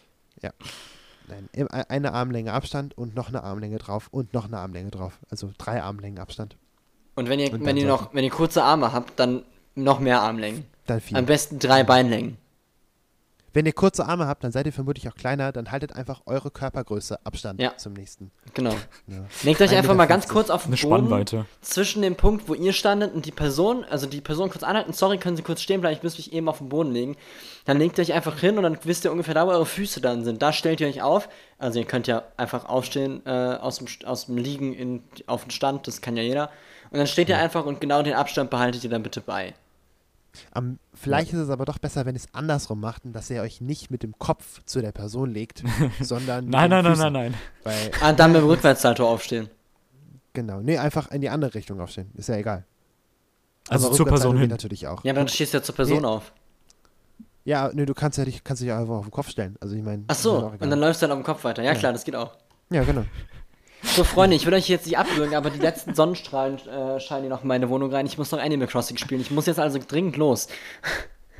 Nein, im- e- eine Armlänge Abstand und noch eine Armlänge drauf und noch eine Armlänge drauf. Also drei Armlängen Abstand. Und wenn ihr, Und wenn ihr noch, wenn ihr kurze Arme habt, dann noch mehr Armlängen. Dann vier. Am besten drei Beinlängen. Wenn ihr kurze Arme habt, dann seid ihr vermutlich auch kleiner. Dann haltet einfach eure Körpergröße Abstand Ja. zum nächsten. Genau. Ja. Legt euch einfach mal ganz 1,50 kurz auf den Eine Boden Spannweite. zwischen dem Punkt, wo ihr standet und die Person, also die Person kurz anhalten, sorry, können Sie kurz stehen bleiben, ich muss mich eben auf den Boden legen. Dann legt ihr euch einfach hin und dann wisst ihr ungefähr da, wo eure Füße dann sind. Da stellt ihr euch auf. Also ihr könnt ja einfach aufstehen äh, aus, dem, aus dem Liegen in, auf den Stand, das kann ja jeder. Und dann steht ihr einfach und genau den Abstand behaltet ihr dann bitte bei. Am, vielleicht ist es aber doch besser, wenn ihr es andersrum macht und dass ihr euch nicht mit dem Kopf zu der Person legt, sondern Nein, den nein, nein, nein, nein. Weil, Ah, dann mit dem Rückwärtssalto aufstehen. genau. Nee, einfach in die andere Richtung aufstehen. Ist ja egal. Also Aber zur Person geht hin. natürlich auch. Ja, aber dann stehst du ja zur Person Nee. auf. Ja, nee, du kannst ja dich, kannst dich ja einfach auf den Kopf stellen. Also ich meine. Ach so, und dann läufst du dann auf dem Kopf weiter. Ja, Ja. klar, das geht auch. Ja, genau. So, Freunde, ich will euch jetzt nicht abwürgen, aber die letzten Sonnenstrahlen äh, scheinen hier noch in meine Wohnung rein. Ich muss noch Animal Crossing spielen. Ich muss jetzt also dringend los.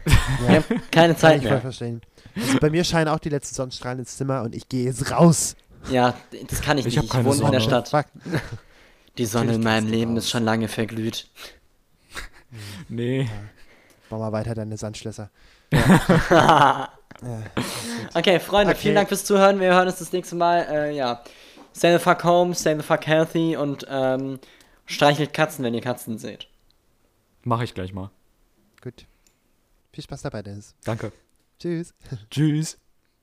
Ja, Ich hab keine kann Zeit ich voll mehr. verstehen. Also bei mir scheinen auch die letzten Sonnenstrahlen ins Zimmer und ich gehe jetzt raus. Ja, das kann ich, Ich nicht. Ich keine wohne in der Sonne. Stadt. Fuck. Die Sonne in meinem Leben raus. ist schon lange verglüht. Nee. Bau mal weiter deine Sandschlösser. Okay, Freunde, Okay. vielen Dank fürs Zuhören. Wir hören uns das nächste Mal. Äh, ja, stay the fuck home, stay the fuck healthy und ähm, streichelt Katzen, wenn ihr Katzen seht. Mache ich gleich mal. Gut. Viel Spaß dabei, Dennis. Danke. Tschüss. Tschüss.